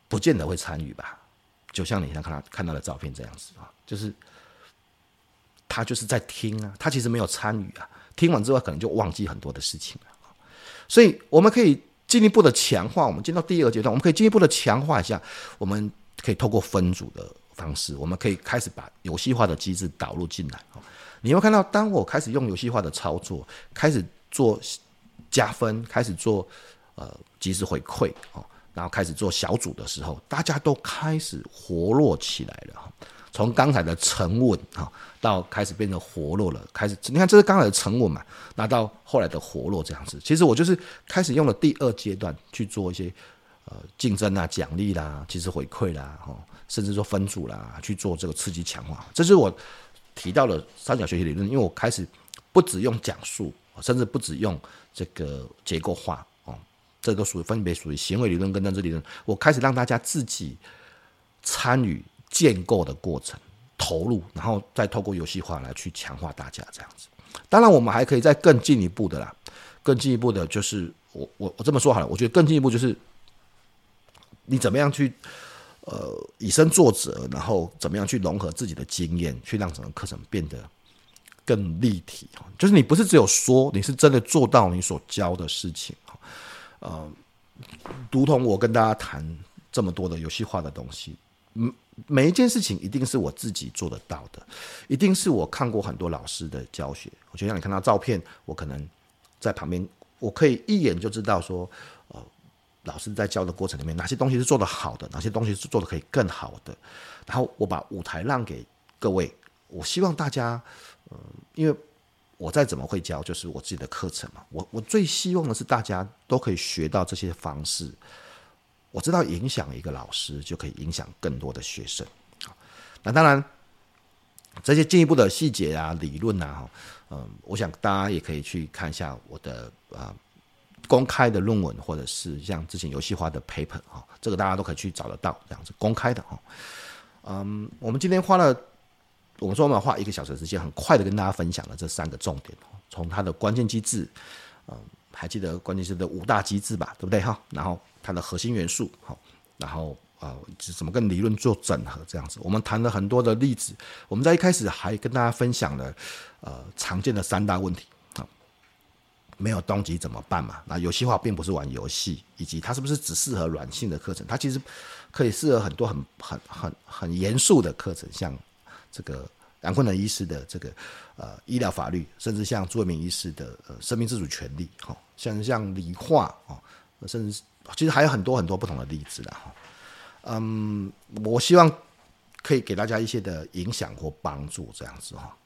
不见得会参与吧？就像你现在看到看到的照片这样子啊，就是他就是在听啊，他其实没有参与啊，听完之后可能就忘记很多的事情了。所以我们可以。进一步的强化，我们进到第二个阶段，我们可以进一步的强化一下。我们可以透过分组的方式，我们可以开始把游戏化的机制导入进来。你会看到，当我开始用游戏化的操作，开始做加分，开始做呃即时回馈哦，然后开始做小组的时候，大家都开始活络起来了。从刚才的沉稳哈，到开始变得活络了，开始你看这是刚才的沉稳嘛，那到后来的活络这样子，其实我就是开始用了第二阶段去做一些呃竞争啊、奖励啦、即时回馈啦，哈，甚至说分组啦，去做这个刺激强化。这是我提到了三角学习理论，因为我开始不只用讲述，甚至不只用这个结构化哦，这都属于分别属于行为理论跟认知理论。我开始让大家自己参与。建构的过程，投入，然后再透过游戏化来去强化大家这样子。当然，我们还可以再更进一步的啦，更进一步的就是我我我这么说好了，我觉得更进一步就是你怎么样去呃以身作则，然后怎么样去融合自己的经验，去让整个课程变得更立体。就是你不是只有说，你是真的做到你所教的事情哈。呃，如同我跟大家谈这么多的游戏化的东西，嗯。每一件事情一定是我自己做得到的，一定是我看过很多老师的教学。我就像你看到照片，我可能在旁边，我可以一眼就知道说，老师在教的过程里面，哪些东西是做得好的，哪些东西是做得可以更好的。然后我把舞台让给各位，我希望大家，嗯，因为我再怎么会教，就是我自己的课程嘛。我我最希望的是大家都可以学到这些方式。我知道影响一个老师就可以影响更多的学生，那当然，这些进一步的细节啊、理论啊，嗯，我想大家也可以去看一下我的啊公开的论文，或者是像之前游戏化的 paper 啊，这个大家都可以去找得到，这样子公开的哈。嗯，我们今天花了，我们说我们花一个小时时间，很快的跟大家分享了这三个重点，从它的关键机制，嗯，还记得关键是的五大机制吧，对不对哈？然后它的核心元素，好，然后。啊，怎么跟理论做整合？这样子，我们谈了很多的例子。我们在一开始还跟大家分享了，呃，常见的三大问题，没有动机怎么办嘛？那游戏化并不是玩游戏，以及它是不是只适合软性的课程？它其实可以适合很多很很很很严肃的课程，像这个杨坤能医师的这个呃医疗法律，甚至像朱文明医师的呃生命自主权利，哈，像像理化哦，甚至其实还有很多很多不同的例子的哈。嗯，我希望可以给大家一些的影响或帮助，这样子哈。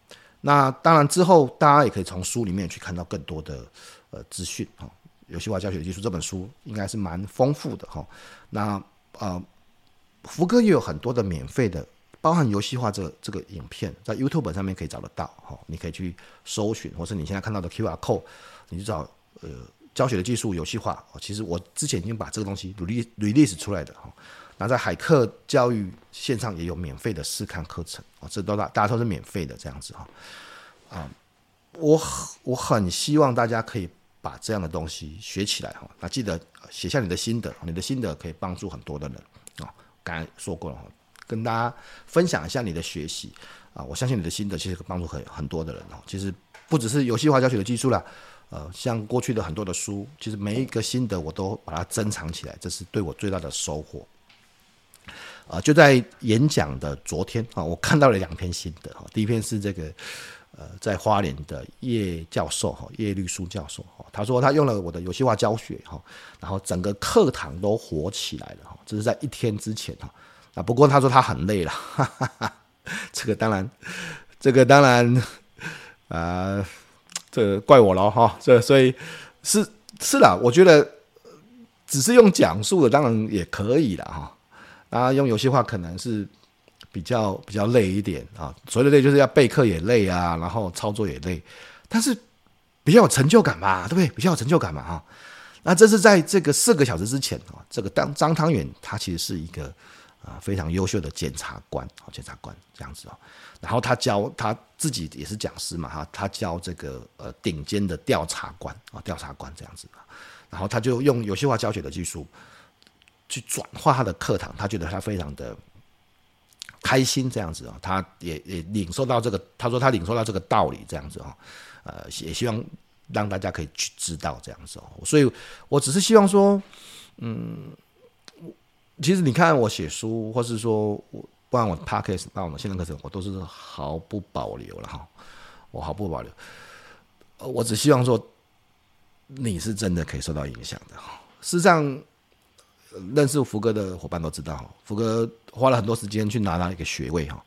那当然之后大家也可以从书里面去看到更多的呃资讯哈。游戏化教学的技术这本书应该是蛮丰富的哈。那呃，福哥也有很多的免费的，包含游戏化这这个影片，在 YouTube 上面可以找得到哈。你可以去搜寻，或是你现在看到的 QR code，你去找呃教学的技术游戏化。其实我之前已经把这个东西 release release 出来的哈。那在海课教育线上也有免费的试看课程啊，这都大大家都是免费的这样子哈啊，我我很希望大家可以把这样的东西学起来哈。那记得写下你的心得，你的心得可以帮助很多的人啊。刚才说过了哈，跟大家分享一下你的学习啊，我相信你的心得其实帮助很很多的人哦。其实不只是游戏化教学的技术啦，呃，像过去的很多的书，其实每一个心得我都把它珍藏起来，这是对我最大的收获。啊，就在演讲的昨天啊，我看到了两篇心得哈。第一篇是这个呃，在花莲的叶教授哈，叶绿书教授哈，他说他用了我的游戏化教学哈，然后整个课堂都火起来了哈。这是在一天之前哈。啊，不过他说他很累了，哈哈哈。这个当然，这个当然啊，这怪我了哈。这所以是是啦，我觉得只是用讲述的当然也可以了哈。啊，用游戏化可能是比较比较累一点啊，所谓的累就是要备课也累啊，然后操作也累，但是比较有成就感嘛，对不对？比较有成就感嘛，哈。那这是在这个四个小时之前啊，这个当张汤远他其实是一个啊非常优秀的检察官啊，检察官这样子哦。然后他教他自己也是讲师嘛，哈，他教这个呃顶尖的调查官啊，调查官这样子，然后他就用游戏化教学的技术。去转化他的课堂，他觉得他非常的开心，这样子啊，他也也领受到这个，他说他领受到这个道理，这样子啊，呃，也希望让大家可以去知道这样子哦，所以我只是希望说，嗯，其实你看我写书，或是说我不管我 podcast 那我们线上课程，我都是毫不保留了哈，我毫不保留，我只希望说你是真的可以受到影响的哈，事实上。认识福哥的伙伴都知道，福哥花了很多时间去拿到一个学位哈，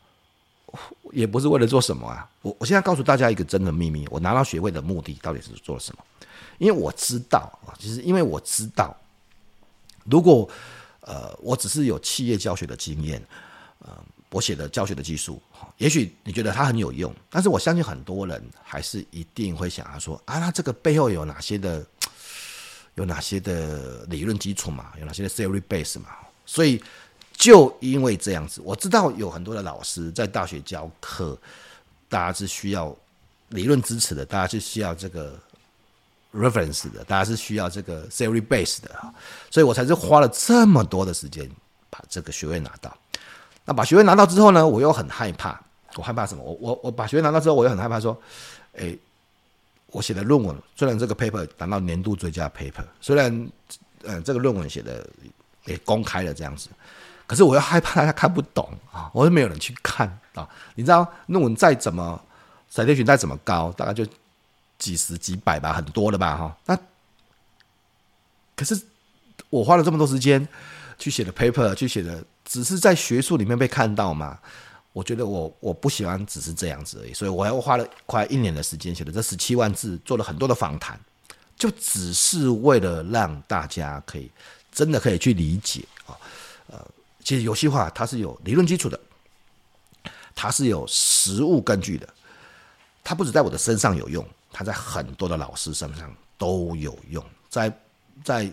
也不是为了做什么啊。我我现在告诉大家一个真的秘密，我拿到学位的目的到底是做了什么？因为我知道啊，其实因为我知道，如果呃我只是有企业教学的经验，呃，我写的教学的技术，也许你觉得它很有用，但是我相信很多人还是一定会想要说啊，那这个背后有哪些的？有哪些的理论基础嘛？有哪些的 theory base 嘛？所以就因为这样子，我知道有很多的老师在大学教课，大家是需要理论支持的，大家是需要这个 reference 的，大家是需要这个 theory base 的，所以我才是花了这么多的时间把这个学位拿到。那把学位拿到之后呢，我又很害怕，我害怕什么？我我我把学位拿到之后，我又很害怕说，诶。我写的论文，虽然这个 paper 拿到年度最佳 paper，虽然，呃，这个论文写的也公开了这样子，可是我又害怕大家看不懂啊，我又没有人去看啊。你知道论文再怎么闪电群再怎么高，大概就几十几百吧，很多了吧哈。那可是我花了这么多时间去写的 paper，去写的，只是在学术里面被看到嘛。我觉得我我不喜欢只是这样子而已，所以我还花了快一年的时间写了这十七万字，做了很多的访谈，就只是为了让大家可以真的可以去理解啊，呃，其实游戏化它是有理论基础的，它是有实物根据的，它不止在我的身上有用，它在很多的老师身上都有用，在在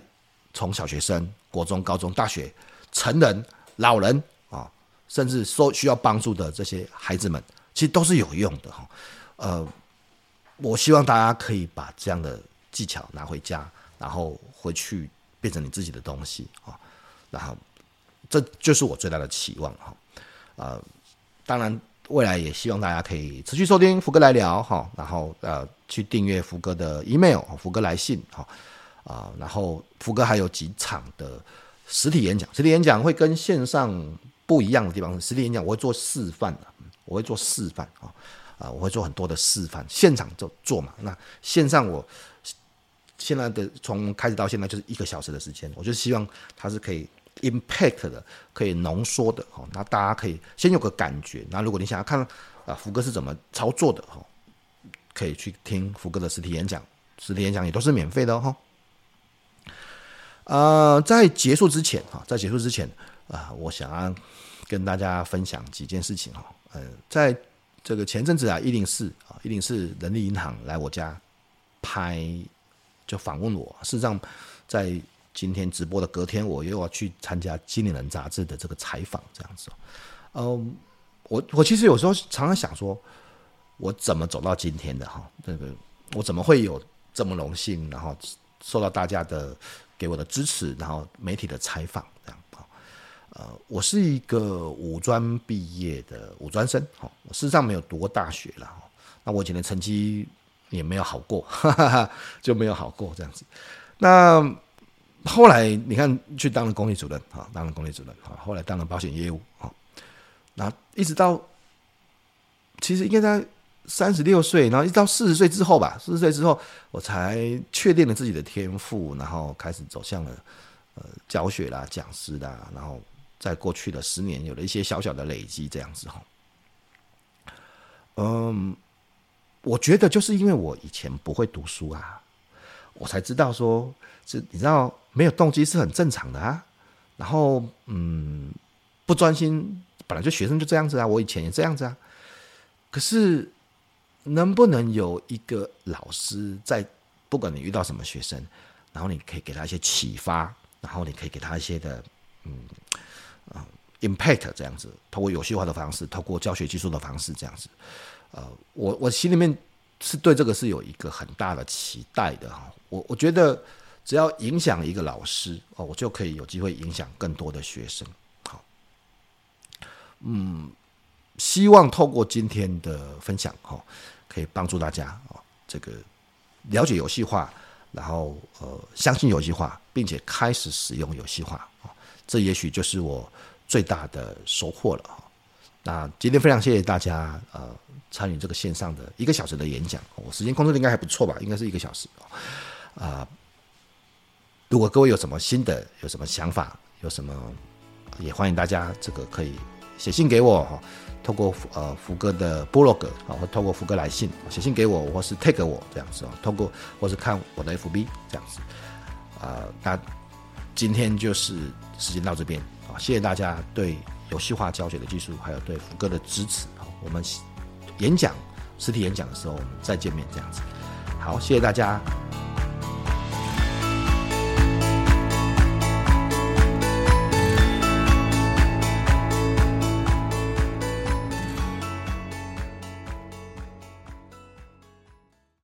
从小学生、国中、高中、大学、成人、老人，甚至说需要帮助的这些孩子们，其实都是有用的哈。呃，我希望大家可以把这样的技巧拿回家，然后回去变成你自己的东西啊，然后。这就是我最大的期望哈，呃，当然未来也希望大家可以持续收听福哥来聊哈，然后呃去订阅福哥的 email 福哥来信哈，啊，然后福哥还有几场的实体演讲，实体演讲会跟线上不一样的地方是，实体演讲我会做示范的，我会做示范啊，啊，我会做很多的示范，现场就做嘛，那线上我现在的从开始到现在就是一个小时的时间，我就希望它是可以。impact 的可以浓缩的哈，那大家可以先有个感觉。那如果你想要看啊，福哥是怎么操作的哈，可以去听福哥的实体演讲，实体演讲也都是免费的哈。呃，在结束之前哈，在结束之前啊，我想要跟大家分享几件事情哈。呃，在这个前阵子啊，一零四啊，一零四人力银行来我家拍，就访问我。事实上，在今天直播的隔天，我又要去参加《经理人》杂志的这个采访，这样子。嗯，我我其实有时候常常想说，我怎么走到今天的哈？这个我怎么会有这么荣幸，然后受到大家的给我的支持，然后媒体的采访这样？呃，我是一个五专毕业的五专生，哈，我事实上没有读过大学了，哈那我以前的成绩也没有好过，哈哈哈，就没有好过这样子。那后来你看，去当了公关主任啊，当了公关主任啊，后来当了保险业务哈。那一直到其实应该在三十六岁，然后一直到四十岁之后吧，四十岁之后我才确定了自己的天赋，然后开始走向了呃教学啦、讲师啦，然后在过去的十年有了一些小小的累积，这样子哈。嗯，我觉得就是因为我以前不会读书啊，我才知道说，是你知道。没有动机是很正常的啊，然后嗯，不专心，本来就学生就这样子啊，我以前也这样子啊。可是能不能有一个老师在，不管你遇到什么学生，然后你可以给他一些启发，然后你可以给他一些的嗯啊、impact 这样子，透过游戏化的方式，透过教学技术的方式这样子，呃，我我心里面是对这个是有一个很大的期待的哈，我我觉得。只要影响一个老师哦，我就可以有机会影响更多的学生。好，嗯，希望透过今天的分享哈，可以帮助大家啊，这个了解游戏化，然后呃，相信游戏化，并且开始使用游戏化，这也许就是我最大的收获了哈。那今天非常谢谢大家呃参与这个线上的一个小时的演讲，我时间控制的应该还不错吧？应该是一个小时啊。如果各位有什么新的，有什么想法，有什么，也欢迎大家这个可以写信给我哈，透过呃福哥的部落格啊，或透过福哥来信写信给我，或是 take 我这样子啊，透过或是看我的 FB 这样子啊。那今天就是时间到这边啊，谢谢大家对游戏化教学的技术，还有对福哥的支持。我们演讲实体演讲的时候，我们再见面这样子。好，谢谢大家。